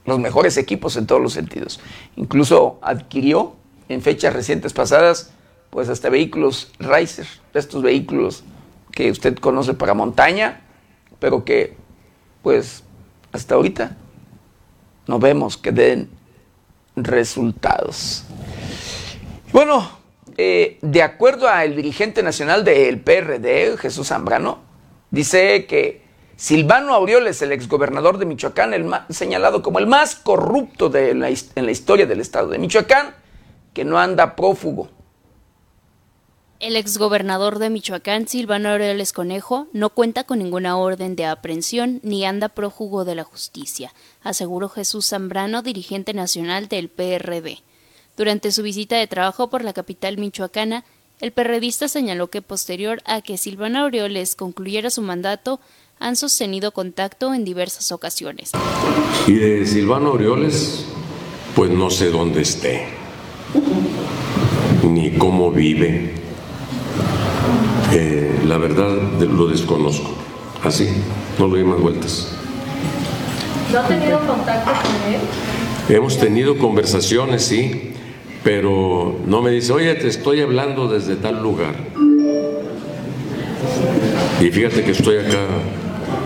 los mejores equipos en todos los sentidos. Incluso adquirió en fechas recientes pasadas, pues hasta vehículos Riser, estos vehículos que usted conoce para montaña, pero que pues hasta ahorita no vemos que den resultados. Bueno, eh, de acuerdo al dirigente nacional del PRD, Jesús Zambrano, dice que Silvano Aureoles, el exgobernador de Michoacán, el señalado como el más corrupto de en la historia del estado de Michoacán, que no anda prófugo. El exgobernador de Michoacán, Silvano Aureoles Conejo, no cuenta con ninguna orden de aprehensión ni anda prófugo de la justicia, aseguró Jesús Zambrano, dirigente nacional del PRD. Durante su visita de trabajo por la capital michoacana, el perredista señaló que posterior a que Silvana Aureoles concluyera su mandato, han sostenido contacto en diversas ocasiones. Y de Silvano Aureoles, pues no sé dónde esté, ni cómo vive. Eh, la verdad lo desconozco, así, no le doy más vueltas. ¿No ha tenido contacto con él? Hemos tenido conversaciones, sí, pero no me dice, oye, te estoy hablando desde tal lugar. Y fíjate que estoy acá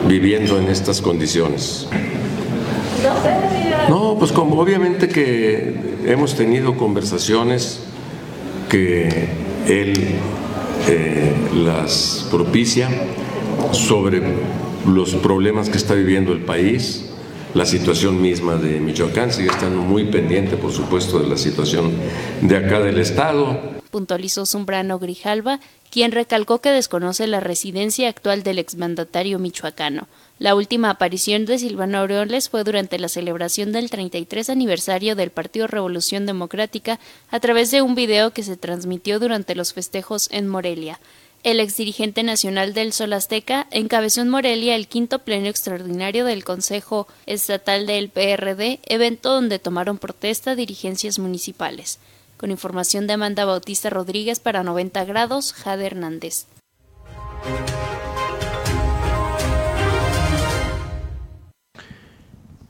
viviendo en estas condiciones. No, pues como obviamente que hemos tenido conversaciones que él eh, las propicia sobre los problemas que está viviendo el país, la situación misma de Michoacán, sigue estando muy pendiente, por supuesto, de la situación de acá del Estado. Puntualizó Zumbrano Grijalva, quien recalcó que desconoce la residencia actual del exmandatario michoacano. La última aparición de Silvano Aureoles fue durante la celebración del 33 aniversario del Partido Revolución Democrática a través de un video que se transmitió durante los festejos en Morelia. El exdirigente nacional del Sol Azteca encabezó en Morelia el quinto pleno extraordinario del Consejo Estatal del PRD, evento donde tomaron protesta dirigencias municipales. Con información de Amanda Bautista Rodríguez para 90 grados, Jade Hernández.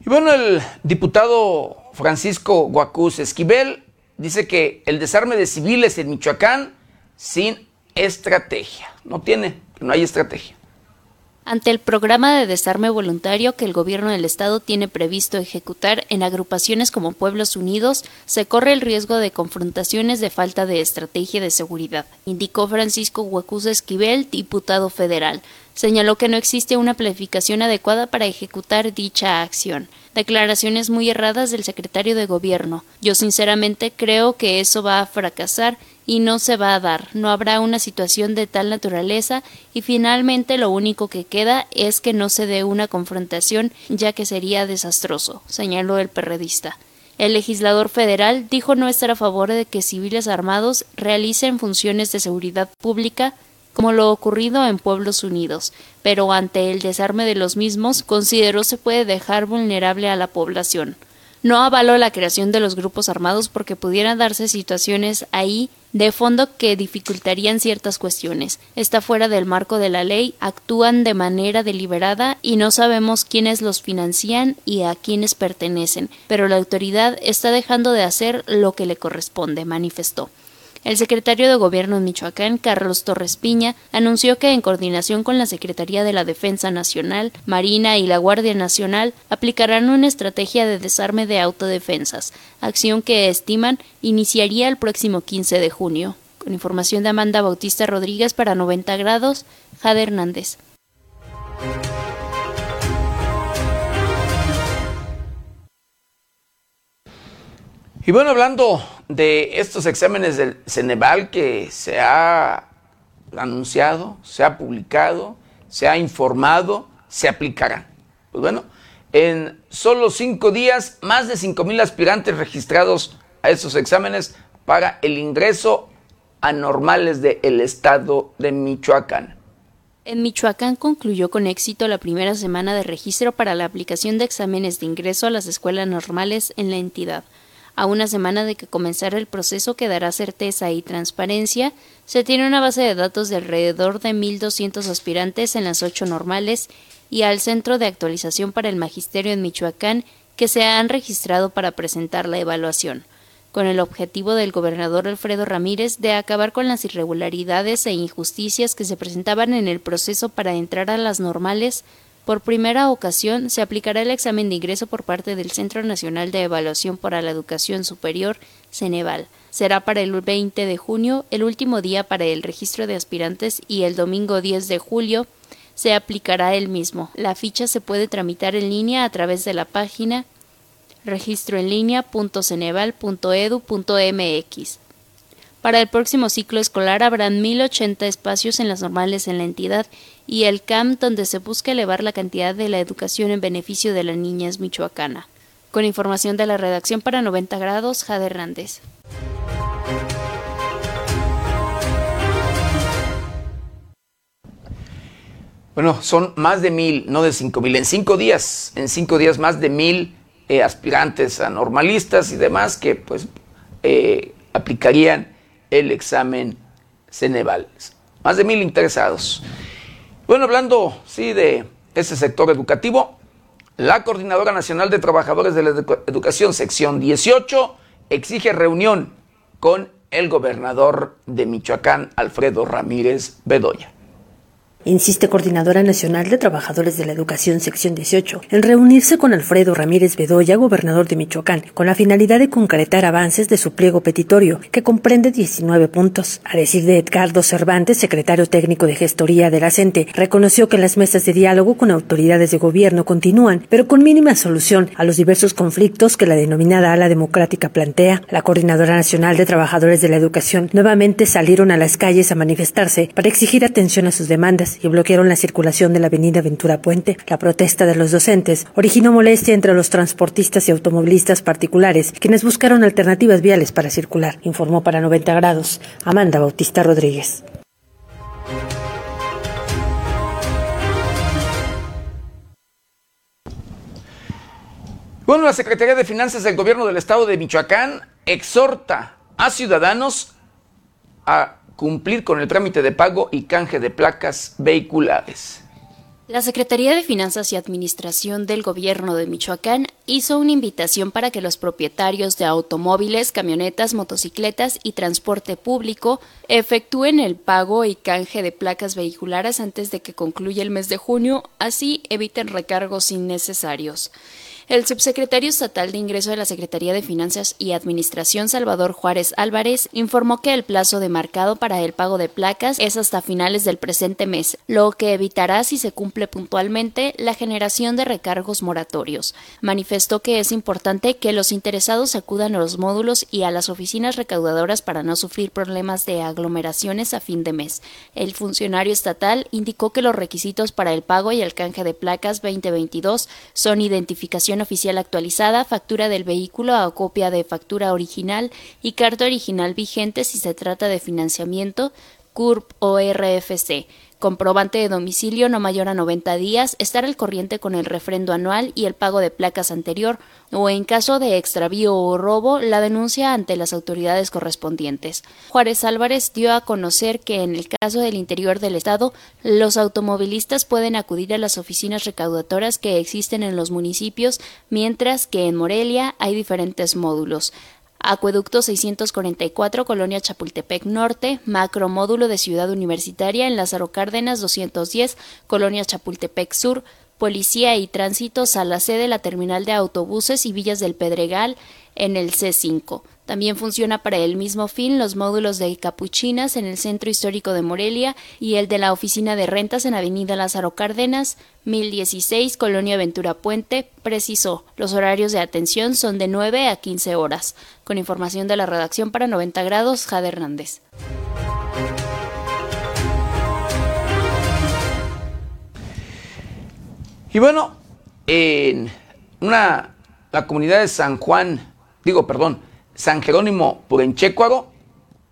Y bueno, el diputado Francisco Guacuz Esquivel dice que el desarme de civiles en Michoacán sin estrategia. No tiene, no hay estrategia. Ante el programa de desarme voluntario que el gobierno del estado tiene previsto ejecutar en agrupaciones como Pueblos Unidos, se corre el riesgo de confrontaciones de falta de estrategia de seguridad, indicó Francisco Huacuz Esquivel, diputado federal. Señaló que no existe una planificación adecuada para ejecutar dicha acción. Declaraciones muy erradas del secretario de Gobierno. Yo sinceramente creo que eso va a fracasar y no se va a dar. No habrá una situación de tal naturaleza y finalmente lo único que queda es que no se dé una confrontación ya que sería desastroso, señaló el perredista. El legislador federal dijo no estar a favor de que civiles armados realicen funciones de seguridad pública como lo ocurrido en Pueblos Unidos, pero ante el desarme de los mismos consideró se puede dejar vulnerable a la población. No avaló la creación de los grupos armados porque pudieran darse situaciones ahí de fondo que dificultarían ciertas cuestiones. Está fuera del marco de la ley, actúan de manera deliberada y no sabemos quiénes los financian y a quiénes pertenecen, pero la autoridad está dejando de hacer lo que le corresponde, manifestó. El secretario de Gobierno Michoacán, Carlos Torres Piña, anunció que en coordinación con la Secretaría de la Defensa Nacional, Marina y la Guardia Nacional aplicarán una estrategia de desarme de autodefensas, acción que estiman iniciaría el próximo 15 de junio. Con información de Amanda Bautista Rodríguez para 90 grados, Jade Hernández. Y bueno, hablando de estos exámenes del Ceneval que se ha anunciado, se ha publicado, se ha informado, se aplicarán. Pues bueno, en solo cinco días, más de cinco mil aspirantes registrados a estos exámenes para el ingreso a normales del estado de Michoacán. En Michoacán concluyó con éxito la primera semana de registro para la aplicación de exámenes de ingreso a las escuelas normales en la entidad. A una semana de que comenzara el proceso que dará certeza y transparencia, se tiene una base de datos de alrededor de 1.200 aspirantes en las ocho normales y al Centro de Actualización para el Magisterio en Michoacán que se han registrado para presentar la evaluación, con el objetivo del gobernador Alfredo Ramírez de acabar con las irregularidades e injusticias que se presentaban en el proceso para entrar a las normales por primera ocasión se aplicará el examen de ingreso por parte del Centro Nacional de Evaluación para la Educación Superior, Ceneval. Será para el 20 de junio, el último día para el registro de aspirantes y el domingo 10 de julio se aplicará el mismo. La ficha se puede tramitar en línea a través de la página registroenlinea.ceneval.edu.mx. Para el próximo ciclo escolar habrán 1.080 espacios en las normales en la entidad y el CAM donde se busca elevar la cantidad de la educación en beneficio de las niñas michoacana. Con información de la redacción para 90 grados, Jade Hernández. Bueno, son más de mil, no de cinco mil. En cinco días, en cinco días más de mil eh, aspirantes a normalistas y demás que pues eh, aplicarían el examen Ceneval. Más de mil interesados. Bueno, hablando, sí, de ese sector educativo, La Coordinadora Nacional de Trabajadores de la Educación, sección 18, exige reunión con el gobernador de Michoacán, Alfredo Ramírez Bedoya insiste Coordinadora Nacional de Trabajadores de la Educación, sección 18, en reunirse con Alfredo Ramírez Bedoya, gobernador de Michoacán, con la finalidad de concretar avances de su pliego petitorio, que comprende 19 puntos. A decir de Edgardo Cervantes, secretario técnico de gestoría de la reconoció que las mesas de diálogo con autoridades de gobierno continúan, pero con mínima solución a los diversos conflictos que la denominada ala democrática plantea. La Coordinadora Nacional de Trabajadores de la Educación nuevamente salieron a las calles a manifestarse para exigir atención a sus demandas y bloquearon la circulación de la avenida Ventura Puente. La protesta de los docentes originó molestia entre los transportistas y automovilistas particulares, quienes buscaron alternativas viales para circular, informó para 90 grados Amanda Bautista Rodríguez. Bueno, la Secretaría de Finanzas del Gobierno del Estado de Michoacán exhorta a ciudadanos a cumplir con el trámite de pago y canje de placas vehiculares. La Secretaría de Finanzas y Administración del Gobierno de Michoacán hizo una invitación para que los propietarios de automóviles, camionetas, motocicletas y transporte público efectúen el pago y canje de placas vehiculares antes de que concluya el mes de junio, así eviten recargos innecesarios. El subsecretario estatal de ingreso de la Secretaría de Finanzas y Administración, Salvador Juárez Álvarez, informó que el plazo demarcado para el pago de placas es hasta finales del presente mes, lo que evitará, si se cumple puntualmente, la generación de recargos moratorios. Manifestó que es importante que los interesados acudan a los módulos y a las oficinas recaudadoras para no sufrir problemas de aglomeraciones a fin de mes. El funcionario estatal indicó que los requisitos para el pago y el canje de placas 2022 son identificación oficial actualizada, factura del vehículo a copia de factura original y carta original vigente si se trata de financiamiento, CURP o RFC comprobante de domicilio no mayor a 90 días, estar al corriente con el refrendo anual y el pago de placas anterior, o en caso de extravío o robo, la denuncia ante las autoridades correspondientes. Juárez Álvarez dio a conocer que en el caso del interior del Estado, los automovilistas pueden acudir a las oficinas recaudatoras que existen en los municipios, mientras que en Morelia hay diferentes módulos. Acueducto 644, Colonia Chapultepec Norte, macromódulo de Ciudad Universitaria en Lázaro Cárdenas 210, Colonia Chapultepec Sur, Policía y Tránsito, Sala C de la Terminal de Autobuses y Villas del Pedregal en el C5. También funciona para el mismo fin los módulos de Capuchinas en el Centro Histórico de Morelia y el de la Oficina de Rentas en Avenida Lázaro Cárdenas, 1016, Colonia Ventura Puente, precisó. Los horarios de atención son de 9 a 15 horas. Con información de la redacción para 90 grados, Jade Hernández. Y bueno, en una, la comunidad de San Juan, digo, perdón, San Jerónimo Purenchecuaro,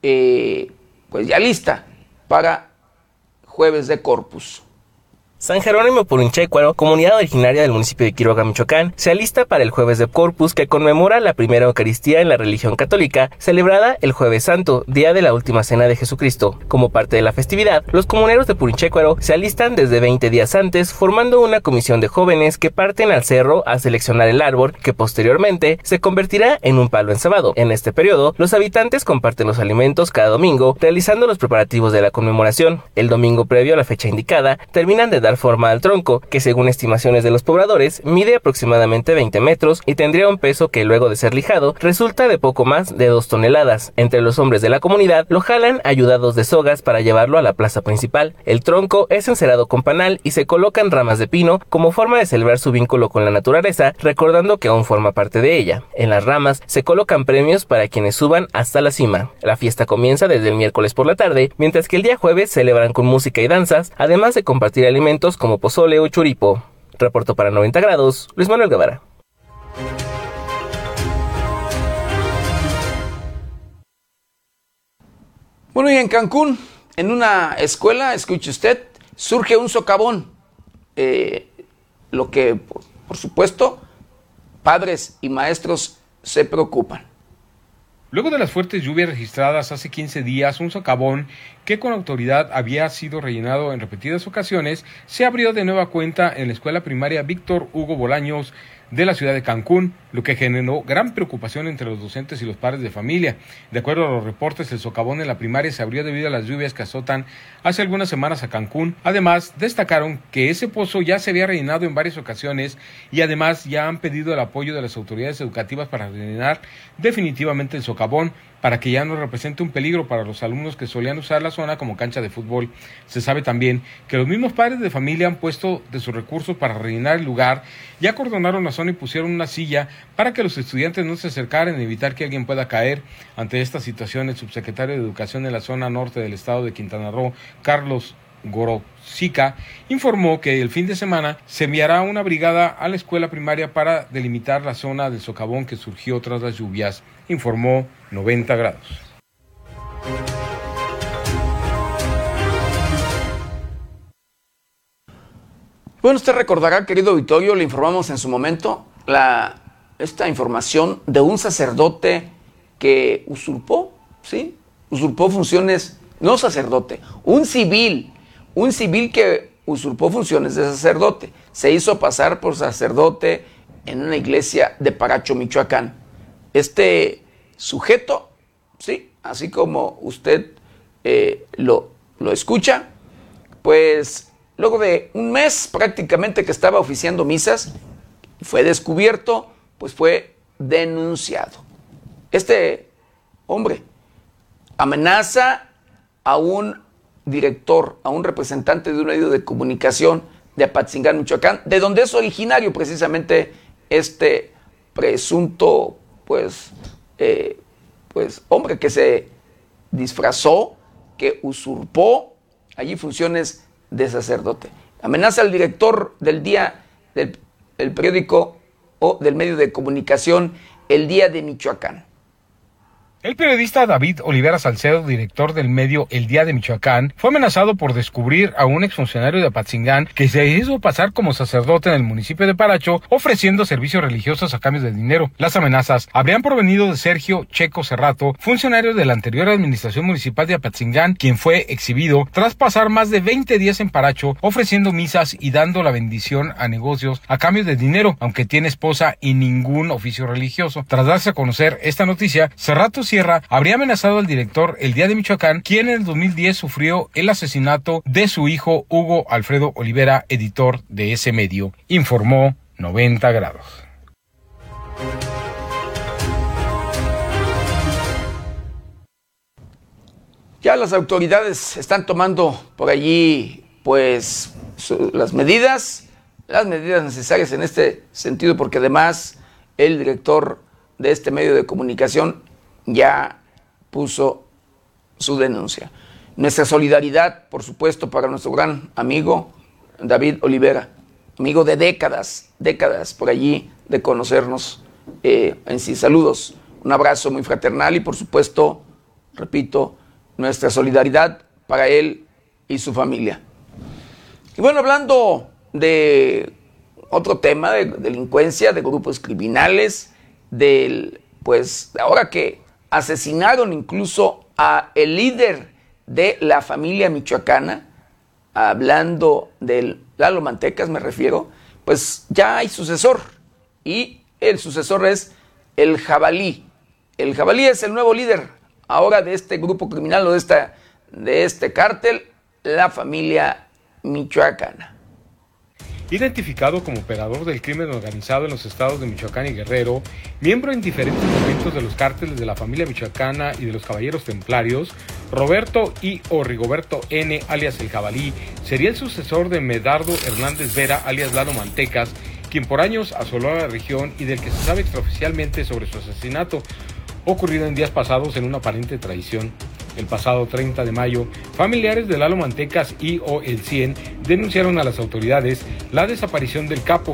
eh, pues ya lista para jueves de Corpus. San Jerónimo Purinchecuaro, comunidad originaria del municipio de Quiroga, Michoacán, se alista para el Jueves de Corpus que conmemora la primera Eucaristía en la religión católica, celebrada el Jueves Santo, día de la última cena de Jesucristo. Como parte de la festividad, los comuneros de Purinchecuaro se alistan desde 20 días antes, formando una comisión de jóvenes que parten al cerro a seleccionar el árbol, que posteriormente se convertirá en un palo ensabado. En este periodo, los habitantes comparten los alimentos cada domingo, realizando los preparativos de la conmemoración. El domingo previo a la fecha indicada, terminan de dar forma al tronco, que según estimaciones de los pobladores mide aproximadamente 20 metros y tendría un peso que luego de ser lijado resulta de poco más de 2 toneladas. Entre los hombres de la comunidad lo jalan ayudados de sogas para llevarlo a la plaza principal. El tronco es encerado con panal y se colocan ramas de pino como forma de celebrar su vínculo con la naturaleza, recordando que aún forma parte de ella. En las ramas se colocan premios para quienes suban hasta la cima. La fiesta comienza desde el miércoles por la tarde, mientras que el día jueves celebran con música y danzas, además de compartir alimentos como pozole o churipo. Reporto para 90 grados, Luis Manuel Guevara. Bueno, y en Cancún, en una escuela, escuche usted, surge un socavón. Eh, lo que, por supuesto, padres y maestros se preocupan. Luego de las fuertes lluvias registradas hace 15 días, un socavón que con autoridad había sido rellenado en repetidas ocasiones, se abrió de nueva cuenta en la escuela primaria Víctor Hugo Bolaños de la ciudad de Cancún, lo que generó gran preocupación entre los docentes y los padres de familia. De acuerdo a los reportes, el socavón en la primaria se abrió debido a las lluvias que azotan hace algunas semanas a Cancún. Además, destacaron que ese pozo ya se había rellenado en varias ocasiones y además ya han pedido el apoyo de las autoridades educativas para rellenar definitivamente el socavón para que ya no represente un peligro para los alumnos que solían usar la zona como cancha de fútbol. Se sabe también que los mismos padres de familia han puesto de sus recursos para rellenar el lugar, ya acordonaron la zona y pusieron una silla para que los estudiantes no se acercaran y evitar que alguien pueda caer. Ante esta situación, el subsecretario de Educación en la zona norte del estado de Quintana Roo, Carlos Gorosica, informó que el fin de semana se enviará una brigada a la escuela primaria para delimitar la zona del socavón que surgió tras las lluvias, informó 90 grados. Bueno, usted recordará, querido auditorio, le informamos en su momento la, esta información de un sacerdote que usurpó, ¿sí? Usurpó funciones, no sacerdote, un civil, un civil que usurpó funciones de sacerdote. Se hizo pasar por sacerdote en una iglesia de Paracho, Michoacán. Este sujeto, ¿sí? Así como usted eh, lo, lo escucha, pues luego de un mes prácticamente que estaba oficiando misas, fue descubierto, pues fue denunciado. Este hombre amenaza a un director, a un representante de un medio de comunicación de Apatzingán, Michoacán, de donde es originario precisamente este presunto, pues, eh, pues, hombre que se disfrazó, que usurpó allí funciones de sacerdote. Amenaza al director del día del, del periódico o del medio de comunicación El Día de Michoacán. El periodista David Olivera Salcedo, director del medio El Día de Michoacán, fue amenazado por descubrir a un exfuncionario de Apatzingán que se hizo pasar como sacerdote en el municipio de Paracho, ofreciendo servicios religiosos a cambio de dinero. Las amenazas habrían provenido de Sergio Checo Cerrato, funcionario de la anterior administración municipal de Apatzingán, quien fue exhibido tras pasar más de 20 días en Paracho, ofreciendo misas y dando la bendición a negocios a cambio de dinero, aunque tiene esposa y ningún oficio religioso. Tras darse a conocer esta noticia, Cerrato habría amenazado al director el día de Michoacán, quien en el 2010 sufrió el asesinato de su hijo Hugo Alfredo Olivera, editor de ese medio, informó 90 grados. Ya las autoridades están tomando por allí pues las medidas, las medidas necesarias en este sentido, porque además el director de este medio de comunicación ya puso su denuncia. Nuestra solidaridad, por supuesto, para nuestro gran amigo David Olivera, amigo de décadas, décadas por allí de conocernos eh, en sí. Saludos, un abrazo muy fraternal y por supuesto, repito, nuestra solidaridad para él y su familia. Y bueno, hablando de otro tema, de delincuencia, de grupos criminales, del, pues ahora que asesinaron incluso a el líder de la familia michoacana, hablando del Lalo Mantecas me refiero, pues ya hay sucesor y el sucesor es el jabalí. El jabalí es el nuevo líder ahora de este grupo criminal o de, esta, de este cártel, la familia michoacana identificado como operador del crimen organizado en los estados de Michoacán y Guerrero, miembro en diferentes momentos de los cárteles de la familia michoacana y de los caballeros templarios, Roberto I. o Rigoberto N. alias El Jabalí sería el sucesor de Medardo Hernández Vera alias Lalo Mantecas, quien por años asoló la región y del que se sabe extraoficialmente sobre su asesinato, ocurrido en días pasados en una aparente traición. El pasado 30 de mayo, familiares de Lalo Mantecas y o El 100 denunciaron a las autoridades la desaparición del capo,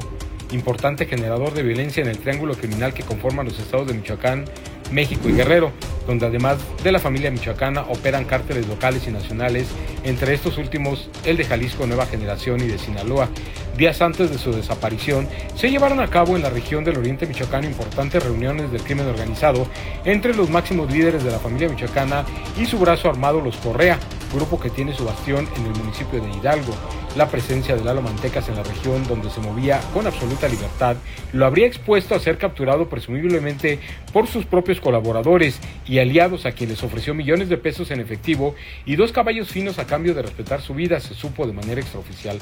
importante generador de violencia en el triángulo criminal que conforman los estados de Michoacán, México y Guerrero, donde además de la familia michoacana operan cárteles locales y nacionales, entre estos últimos el de Jalisco Nueva Generación y de Sinaloa. Días antes de su desaparición, se llevaron a cabo en la región del Oriente Michoacán importantes reuniones del crimen organizado entre los máximos líderes de la familia michoacana y su brazo armado Los Correa, grupo que tiene su bastión en el municipio de Hidalgo. La presencia de Lalo Mantecas en la región donde se movía con absoluta libertad lo habría expuesto a ser capturado presumiblemente por sus propios colaboradores y aliados a quienes ofreció millones de pesos en efectivo y dos caballos finos a cambio de respetar su vida, se supo de manera extraoficial.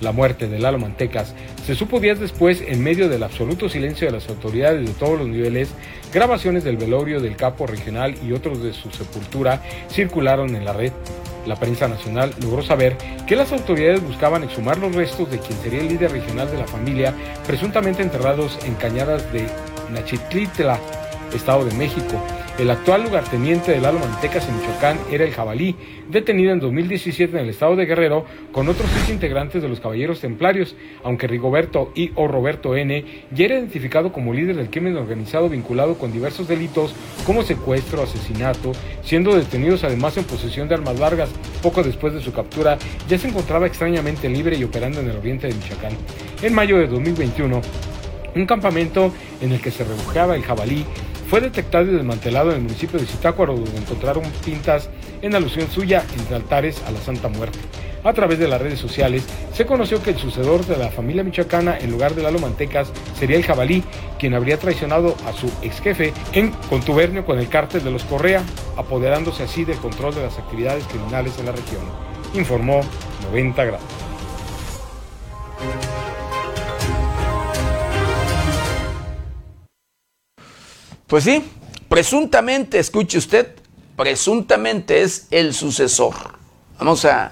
La muerte de Lalo Mantecas se supo días después en medio del absoluto silencio de las autoridades de todos los niveles, grabaciones del velorio del capo regional y otros de su sepultura circularon en la red. La prensa nacional logró saber que las autoridades buscaban exhumar los restos de quien sería el líder regional de la familia, presuntamente enterrados en cañadas de Nachitlitla, Estado de México. El actual lugarteniente de Lalo Mantecas en Michoacán era el Jabalí, detenido en 2017 en el estado de Guerrero con otros seis integrantes de los Caballeros Templarios, aunque Rigoberto y o Roberto N. ya era identificado como líder del crimen organizado vinculado con diversos delitos como secuestro, asesinato, siendo detenidos además en posesión de armas largas. Poco después de su captura, ya se encontraba extrañamente libre y operando en el oriente de Michoacán. En mayo de 2021, un campamento en el que se refugiaba el jabalí fue detectado y desmantelado en el municipio de Zitácuaro, donde encontraron pintas en alusión suya entre altares a la Santa Muerte. A través de las redes sociales se conoció que el sucedor de la familia michoacana en lugar de Lalo Mantecas sería el jabalí, quien habría traicionado a su ex jefe en contubernio con el cártel de los Correa, apoderándose así del control de las actividades criminales en la región, informó 90 grados. Pues sí, presuntamente, escuche usted, presuntamente es el sucesor. Vamos a,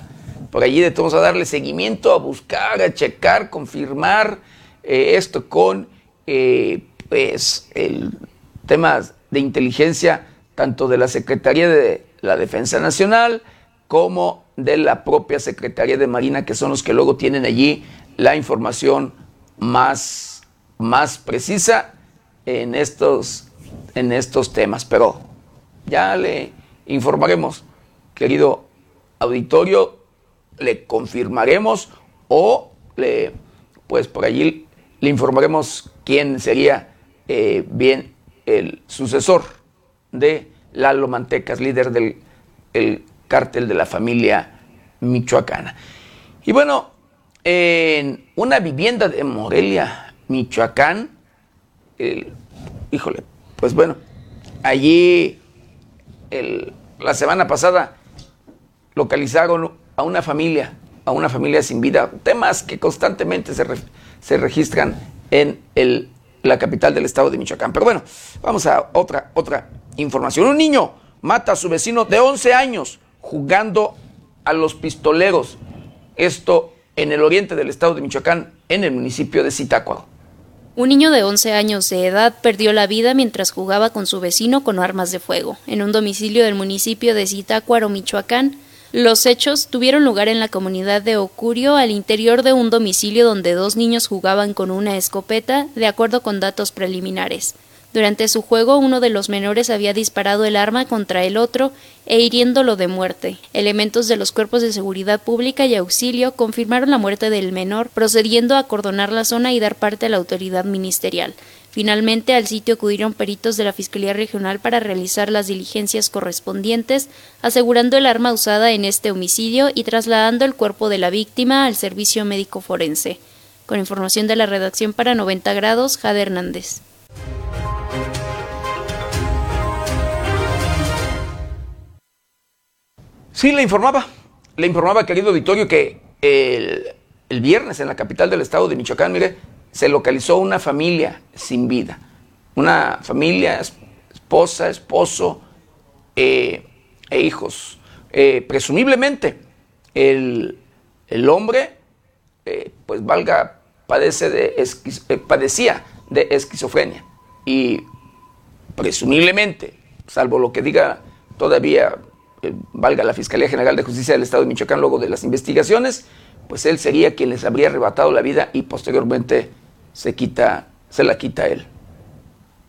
por allí vamos a darle seguimiento, a buscar, a checar, confirmar eh, esto con, eh, pues, el tema de inteligencia tanto de la Secretaría de la Defensa Nacional como de la propia Secretaría de Marina, que son los que luego tienen allí la información más, más precisa en estos en estos temas, pero ya le informaremos, querido auditorio, le confirmaremos o le, pues por allí le informaremos quién sería eh, bien el sucesor de Lalo Mantecas, líder del el cártel de la familia michoacana. Y bueno, en una vivienda de Morelia, Michoacán, híjole, pues bueno, allí la semana pasada localizaron a una familia, a una familia sin vida, temas que constantemente se, se registran en el, la capital del estado de Michoacán. Pero bueno, vamos a otra, otra información. Un niño mata a su vecino de 11 años jugando a los pistoleros. Esto en el oriente del estado de Michoacán, en el municipio de Zitácuaro. Un niño de 11 años de edad perdió la vida mientras jugaba con su vecino con armas de fuego, en un domicilio del municipio de Zitácuaro, Michoacán. Los hechos tuvieron lugar en la comunidad de Ocurio, al interior de un domicilio donde dos niños jugaban con una escopeta, de acuerdo con datos preliminares. Durante su juego, uno de los menores había disparado el arma contra el otro e hiriéndolo de muerte. Elementos de los cuerpos de seguridad pública y auxilio confirmaron la muerte del menor, procediendo a acordonar la zona y dar parte a la autoridad ministerial. Finalmente, al sitio acudieron peritos de la Fiscalía Regional para realizar las diligencias correspondientes, asegurando el arma usada en este homicidio y trasladando el cuerpo de la víctima al servicio médico forense. Con información de la redacción para 90 grados, Jade Hernández. Sí, le informaba, le informaba, querido auditorio, que el, viernes en la capital del estado de Michoacán, mire, se localizó una familia sin vida. Una familia, esposa, esposo eh, e hijos. Eh, presumiblemente, el, hombre, eh, pues valga, padece de padecía de esquizofrenia. Y presumiblemente, salvo lo que diga todavía valga la Fiscalía General de Justicia del Estado de Michoacán luego de las investigaciones, pues él sería quien les habría arrebatado la vida y posteriormente se quita, se la quita él.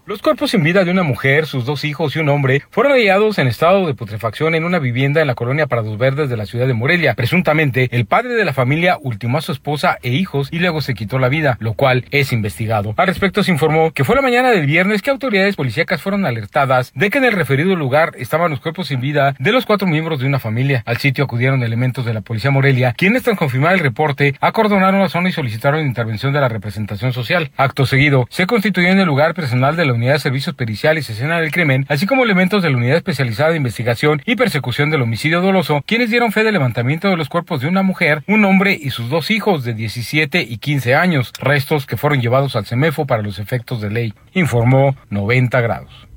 Los cuerpos sin vida de una mujer, sus dos hijos y un hombre fueron hallados en estado de putrefacción en una vivienda en la colonia Prados Verdes de la ciudad de Morelia. Presuntamente, el padre de la familia ultimó a su esposa e hijos y luego se quitó la vida, lo cual es investigado. Al respecto se informó que fue la mañana del viernes que autoridades policíacas fueron alertadas de que en el referido lugar estaban los cuerpos sin vida de los cuatro miembros de una familia. Al sitio acudieron elementos de la policía Morelia, quienes tras confirmar el reporte acordonaron la zona y solicitaron intervención de la representación social. Acto seguido, se constituyó en el lugar personal de la Unidad de Servicios Periciales y Escena del Crimen, así como elementos de la Unidad Especializada de Investigación y Persecución del Homicidio Doloso, quienes dieron fe del levantamiento de los cuerpos de una mujer, un hombre y sus dos hijos de 17 y 15 años, restos que fueron llevados al CEMEFO para los efectos de ley, informó 90 grados.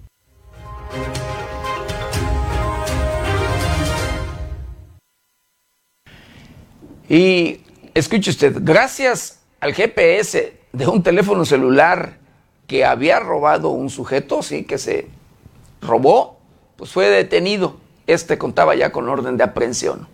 Y escuche usted, gracias al GPS de un teléfono celular que había robado un sujeto, sí, que se robó, pues fue detenido. Este contaba ya con orden de aprehensión.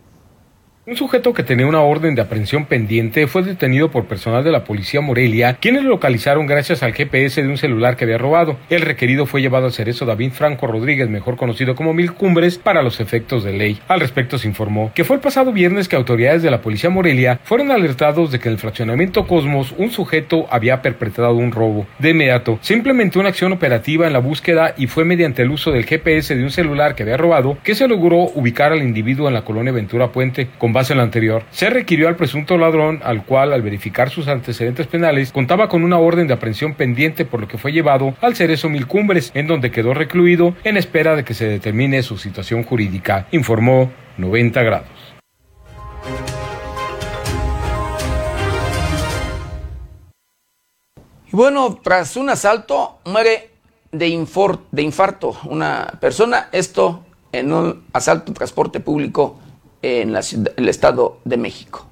Un sujeto que tenía una orden de aprehensión pendiente fue detenido por personal de la policía Morelia, quienes lo localizaron gracias al GPS de un celular que había robado. El requerido fue llevado al cerezo David Franco Rodríguez, mejor conocido como Mil Cumbres, para los efectos de ley. Al respecto se informó que fue el pasado viernes que autoridades de la policía Morelia fueron alertados de que en el fraccionamiento Cosmos un sujeto había perpetrado un robo. De inmediato se implementó una acción operativa en la búsqueda y fue mediante el uso del GPS de un celular que había robado que se logró ubicar al individuo en la colonia Ventura Puente. Con base en lo anterior, se requirió al presunto ladrón, al cual, al verificar sus antecedentes penales, contaba con una orden de aprehensión pendiente, por lo que fue llevado al Cerezo Mil Cumbres, en donde quedó recluido en espera de que se determine su situación jurídica, informó 90 grados. Y bueno, tras un asalto, muere de, infarto una persona, esto en un asalto en transporte público en la ciudad- el Estado de México.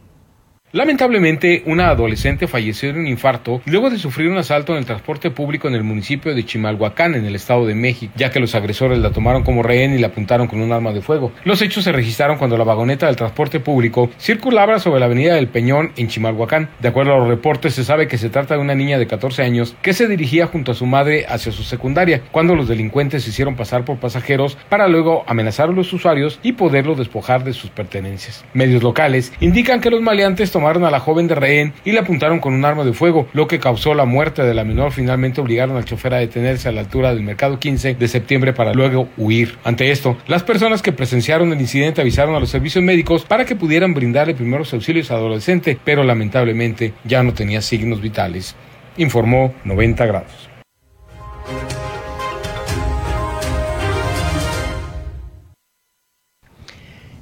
Lamentablemente, una adolescente falleció de un infarto luego de sufrir un asalto en el transporte público en el municipio de Chimalhuacán, en el Estado de México, ya que los agresores la tomaron como rehén y la apuntaron con un arma de fuego. Los hechos se registraron cuando la vagoneta del transporte público circulaba sobre la avenida del Peñón en Chimalhuacán. De acuerdo a los reportes, se sabe que se trata de una niña de 14 años que se dirigía junto a su madre hacia su secundaria, cuando los delincuentes se hicieron pasar por pasajeros para luego amenazar a los usuarios y poderlos despojar de sus pertenencias. Medios locales indican que los maleantes a la joven de rehén y la apuntaron con un arma de fuego, lo que causó la muerte de la menor. Finalmente obligaron al chofer a detenerse a la altura del mercado 15 de septiembre para luego huir. Ante esto, las personas que presenciaron el incidente avisaron a los servicios médicos para que pudieran brindarle primeros auxilios al adolescente, pero lamentablemente ya no tenía signos vitales. Informó 90 grados.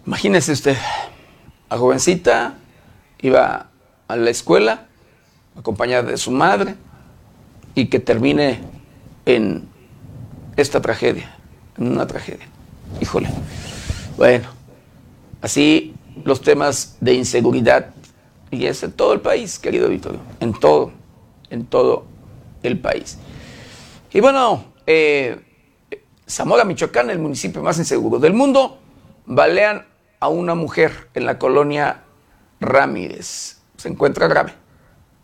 Imagínese usted, la jovencita iba a la escuela acompañada de su madre y que termine en esta tragedia, en una tragedia. Híjole. Bueno, así los temas de inseguridad y es en todo el país, querido Victorio, en todo, en todo el país. Y bueno, eh, Zamora, Michoacán, el municipio más inseguro del mundo, balean a una mujer en la colonia Ramírez. Se encuentra grave.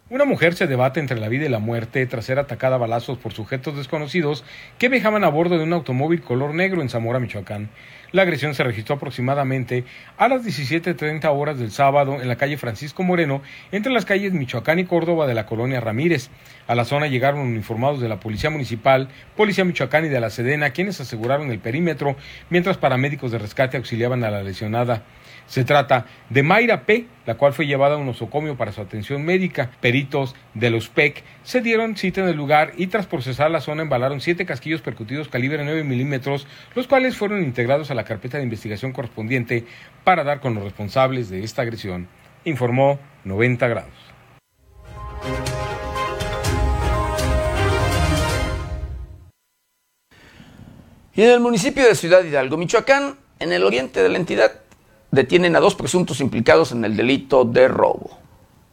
Una mujer se debate entre la vida y la muerte tras ser atacada a balazos por sujetos desconocidos que viajaban a bordo de un automóvil color negro en Zamora, Michoacán. La agresión se registró aproximadamente a las 17.30 horas del sábado en la calle Francisco Moreno, entre las calles Michoacán y Córdoba de la colonia Ramírez. A la zona llegaron uniformados de la Policía Municipal, Policía Michoacán y de la Sedena, quienes aseguraron el perímetro, mientras paramédicos de rescate auxiliaban a la lesionada. Se trata de Mayra P., la cual fue llevada a un nosocomio para su atención médica. Peritos de los PEC se dieron cita en el lugar y tras procesar la zona embalaron siete casquillos percutidos calibre 9 milímetros, los cuales fueron integrados a la carpeta de investigación correspondiente para dar con los responsables de esta agresión, informó 90 grados. Y en el municipio de Ciudad Hidalgo, Michoacán, en el oriente de la entidad, detienen a dos presuntos implicados en el delito de robo.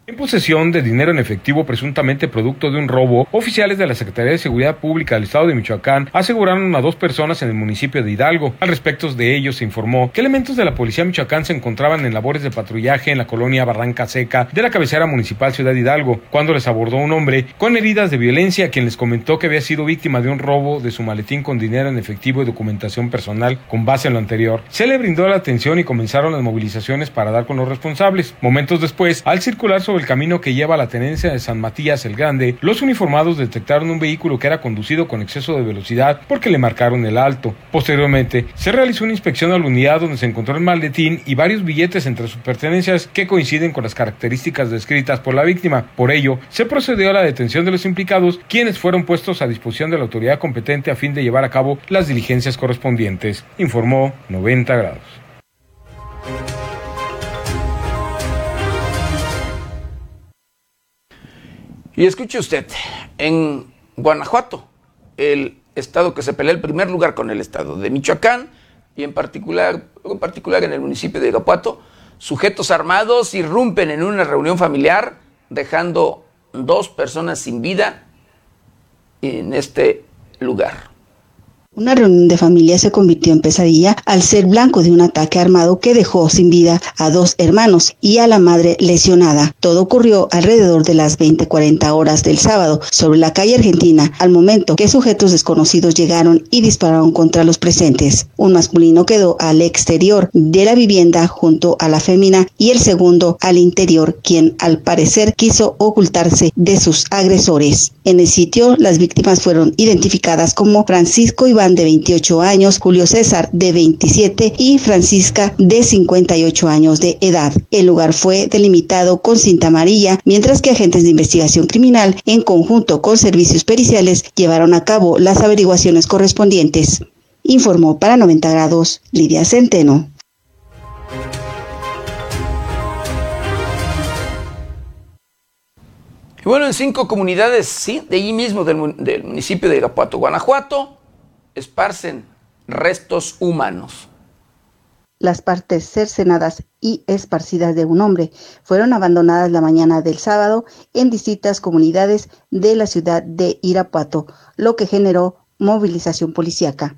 En posesión de dinero en efectivo presuntamente producto de un robo, oficiales de la Secretaría de Seguridad Pública del Estado de Michoacán aseguraron a dos personas en el municipio de Hidalgo. Al respecto de ellos se informó que elementos de la Policía Michoacán se encontraban en labores de patrullaje en la colonia Barranca Seca de la cabecera municipal Ciudad Hidalgo, cuando les abordó un hombre con heridas de violencia quien les comentó que había sido víctima de un robo de su maletín con dinero en efectivo y documentación personal con base en lo anterior. Se le brindó la atención y comenzaron las movilizaciones para dar con los responsables. Momentos después, al circular sobre el camino que lleva a la tenencia de San Matías el Grande, los uniformados detectaron un vehículo que era conducido con exceso de velocidad porque le marcaron el alto. Posteriormente, se realizó una inspección a la unidad donde se encontró el maletín y varios billetes entre sus pertenencias que coinciden con las características descritas por la víctima. Por ello, se procedió a la detención de los implicados, quienes fueron puestos a disposición de la autoridad competente a fin de llevar a cabo las diligencias correspondientes, informó 90 grados. Y escuche usted, en Guanajuato, el estado que se pelea el primer lugar con el estado de Michoacán, y en particular, en particular en el municipio de Irapuato, sujetos armados irrumpen en una reunión familiar, dejando dos personas sin vida en este lugar. Una reunión de familia se convirtió en pesadilla al ser blanco de un ataque armado que dejó sin vida a dos hermanos y a la madre lesionada. Todo ocurrió alrededor de las 20:40 horas del sábado sobre la calle Argentina, al momento que sujetos desconocidos llegaron y dispararon contra los presentes. Un masculino quedó al exterior de la vivienda junto a la fémina y el segundo al interior, quien al parecer quiso ocultarse de sus agresores. En el sitio, las víctimas fueron identificadas como Francisco Iván de 28 años, Julio César de 27 y Francisca de 58 años de edad. El lugar fue delimitado con cinta amarilla, mientras que agentes de investigación criminal, en conjunto con servicios periciales, llevaron a cabo las averiguaciones correspondientes. Informó para 90 grados Lidia Centeno. Y bueno, en cinco comunidades, sí, de allí mismo, del, del municipio de Irapuato, Guanajuato, esparcen restos humanos. Las partes cercenadas y esparcidas de un hombre fueron abandonadas la mañana del sábado en distintas comunidades de la ciudad de Irapuato, lo que generó movilización policíaca.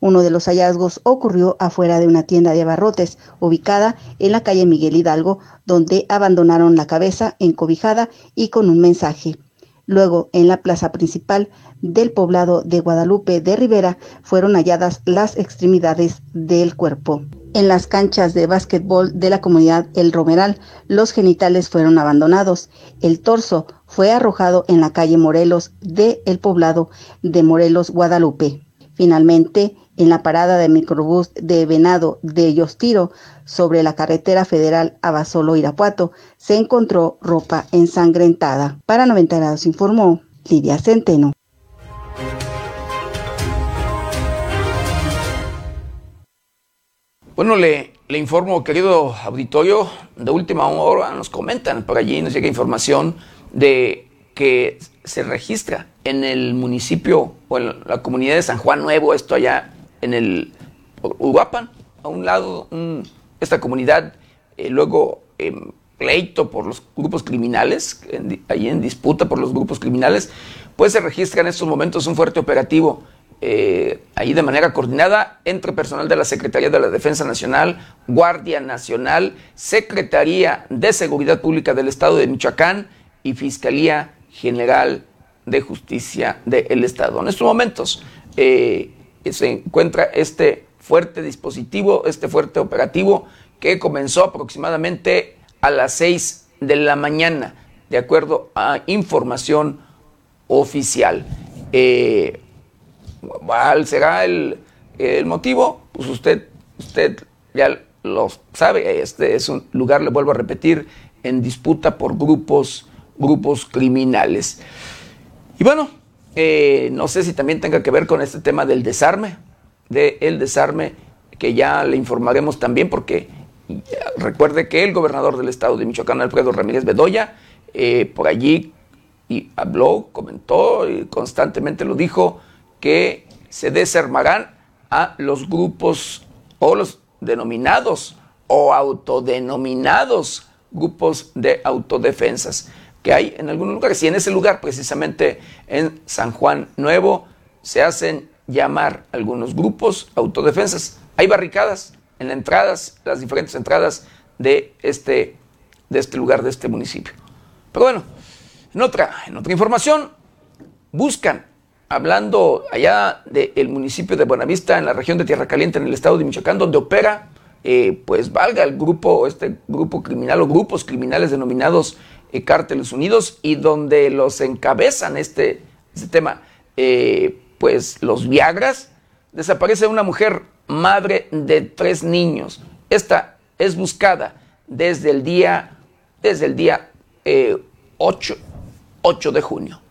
Uno de los hallazgos ocurrió afuera de una tienda de abarrotes ubicada en la calle Miguel Hidalgo, donde abandonaron la cabeza encobijada y con un mensaje. Luego, en la plaza principal del poblado de Guadalupe de Rivera, fueron halladas las extremidades del cuerpo. En las canchas de básquetbol de la comunidad El Romeral, los genitales fueron abandonados. El torso fue arrojado en la calle Morelos de el poblado de Morelos, Guadalupe. Finalmente, en la parada de microbús de Venado de Yostiro, sobre la carretera federal Abasolo Irapuato, se encontró ropa ensangrentada. Para 90 grados informó Lidia Centeno. Bueno, le, le, informo, querido auditorio, de última hora nos comentan por allí, nos llega información de que se registra en el municipio o en la comunidad de San Juan Nuevo, esto allá en el Uruapan, a un lado, un, esta comunidad, eh, luego eh, pleito por los grupos criminales, ahí en disputa por los grupos criminales, pues se registra en estos momentos un fuerte operativo eh, ahí de manera coordinada entre personal de la Secretaría de la Defensa Nacional, Guardia Nacional, Secretaría de Seguridad Pública del Estado de Michoacán y Fiscalía General de Justicia del Estado. En estos momentos eh, se encuentra este fuerte dispositivo, este fuerte operativo que comenzó aproximadamente a las 6 de la mañana, de acuerdo a información oficial. Eh, ¿Cuál será el, el, motivo? Pues usted, usted ya lo sabe, este es un lugar, le vuelvo a repetir, en disputa por grupos, grupos criminales. Y bueno, eh, no sé si también tenga que ver con este tema del desarme, del desarme, que ya le informaremos también, porque recuerde que el gobernador del estado de Michoacán, Alfredo Ramírez Bedoya, eh, por allí y habló, comentó y constantemente lo dijo, que se desarmarán a los grupos o los denominados o autodenominados grupos de autodefensas que hay en algunos lugares. Y en ese lugar, precisamente en San Juan Nuevo, se hacen llamar algunos grupos autodefensas. Hay barricadas en las entradas, las diferentes entradas de este, de este lugar, de este municipio. Pero bueno, en otra, en otra información, buscan, hablando allá del municipio de Buenavista, en la región de Tierra Caliente, en el estado de Michoacán, donde opera, eh, pues valga el grupo, este grupo criminal o grupos criminales denominados eh, Cárteles Unidos, y donde los encabezan este, este tema, eh, pues los Viagras, desaparece una mujer madre de tres niños. Esta es buscada desde el día, desde el día 8, 8 de junio.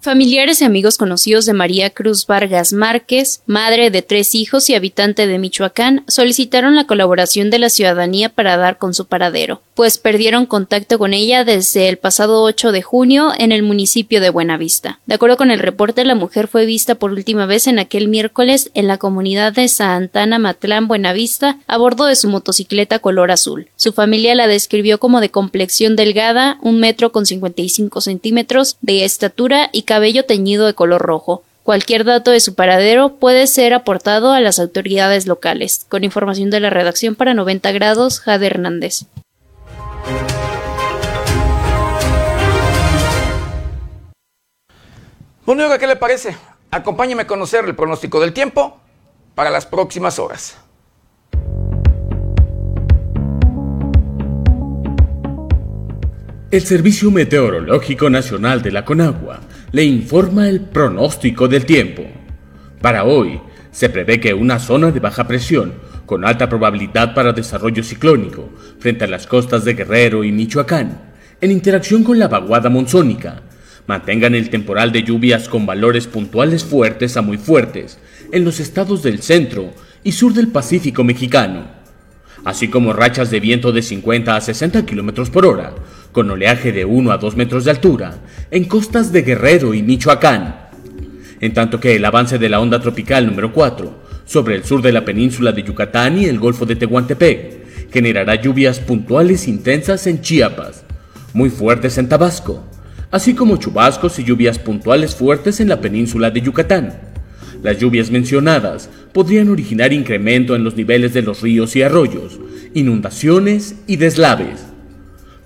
Familiares y amigos conocidos de María Cruz Vargas Márquez, madre de tres hijos y habitante de Michoacán, solicitaron la colaboración de la ciudadanía para dar con su paradero, pues perdieron contacto con ella desde el pasado 8 de junio en el municipio de Buenavista. De acuerdo con el reporte, la mujer fue vista por última vez en aquel miércoles en la comunidad de Santana Matlán, Buenavista, a bordo de su motocicleta color azul. Su familia la describió como de complexión delgada, un metro con 55 centímetros de estatura y cabello teñido de color rojo. Cualquier dato de su paradero puede ser aportado a las autoridades locales. Con información de la redacción para 90 grados, Jade Hernández. Bueno, ¿qué le parece? Acompáñeme a conocer el pronóstico del tiempo para las próximas horas. El Servicio Meteorológico Nacional de la Conagua le informa el pronóstico del tiempo. Para hoy, se prevé que una zona de baja presión, con alta probabilidad para desarrollo ciclónico, frente a las costas de Guerrero y Michoacán, en interacción con la vaguada monzónica, mantengan el temporal de lluvias con valores puntuales fuertes a muy fuertes en los estados del centro y sur del Pacífico mexicano, así como rachas de viento de 50 a 60 km por hora, con oleaje de 1 a 2 metros de altura, en costas de Guerrero y Michoacán. En tanto que el avance de la onda tropical número 4 sobre el sur de la península de Yucatán y el Golfo de Tehuantepec generará lluvias puntuales intensas en Chiapas, muy fuertes en Tabasco, así como chubascos y lluvias puntuales fuertes en la península de Yucatán. Las lluvias mencionadas podrían originar incremento en los niveles de los ríos y arroyos, inundaciones y deslaves.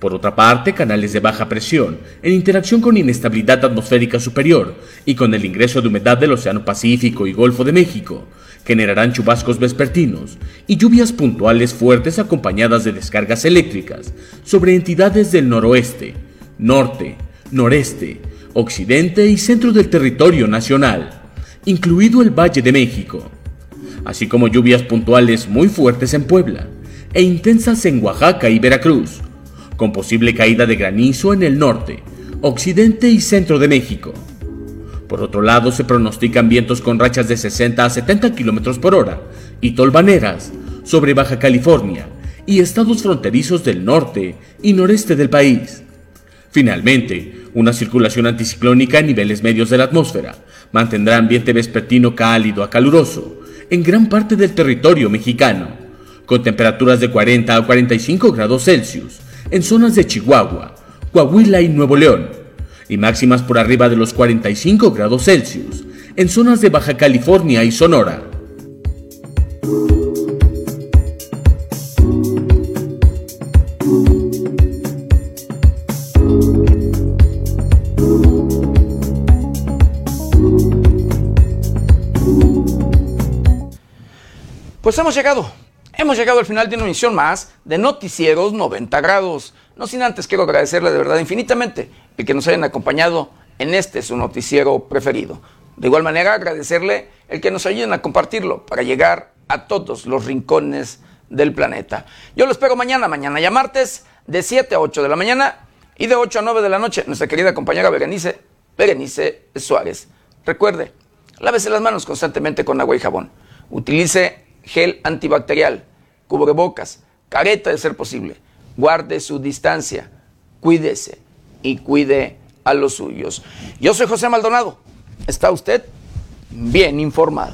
Por otra parte, canales de baja presión, en interacción con inestabilidad atmosférica superior y con el ingreso de humedad del Océano Pacífico y Golfo de México, generarán chubascos vespertinos y lluvias puntuales fuertes acompañadas de descargas eléctricas sobre entidades del noroeste, norte, noreste, occidente y centro del territorio nacional, incluido el Valle de México, así como lluvias puntuales muy fuertes en Puebla e intensas en Oaxaca y Veracruz, con posible caída de granizo en el norte, occidente y centro de México. Por otro lado, se pronostican vientos con rachas de 60 a 70 km por hora y tolvaneras sobre Baja California y estados fronterizos del norte y noreste del país. Finalmente, una circulación anticiclónica en niveles medios de la atmósfera mantendrá ambiente vespertino cálido a caluroso en gran parte del territorio mexicano, con temperaturas de 40 a 45 grados Celsius en zonas de Chihuahua, Coahuila y Nuevo León, y máximas por arriba de los 45 grados Celsius en zonas de Baja California y Sonora. Pues hemos llegado Hemos llegado al final de una emisión más de Noticieros 90 grados. No sin antes quiero agradecerle de verdad infinitamente el que nos hayan acompañado en este su noticiero preferido. De igual manera agradecerle el que nos ayuden a compartirlo para llegar a todos los rincones del planeta. Yo lo espero mañana, mañana ya martes, de 7 a 8 de la mañana y de 8 a 9 de la noche. Nuestra querida compañera Berenice, Berenice Suárez. Recuerde, lávese las manos constantemente con agua y jabón. Utilice gel antibacterial cubrebocas, careta de ser posible. Guarde su distancia, cuídese y cuide a los suyos. Yo soy José Maldonado. ¿Está usted bien informado?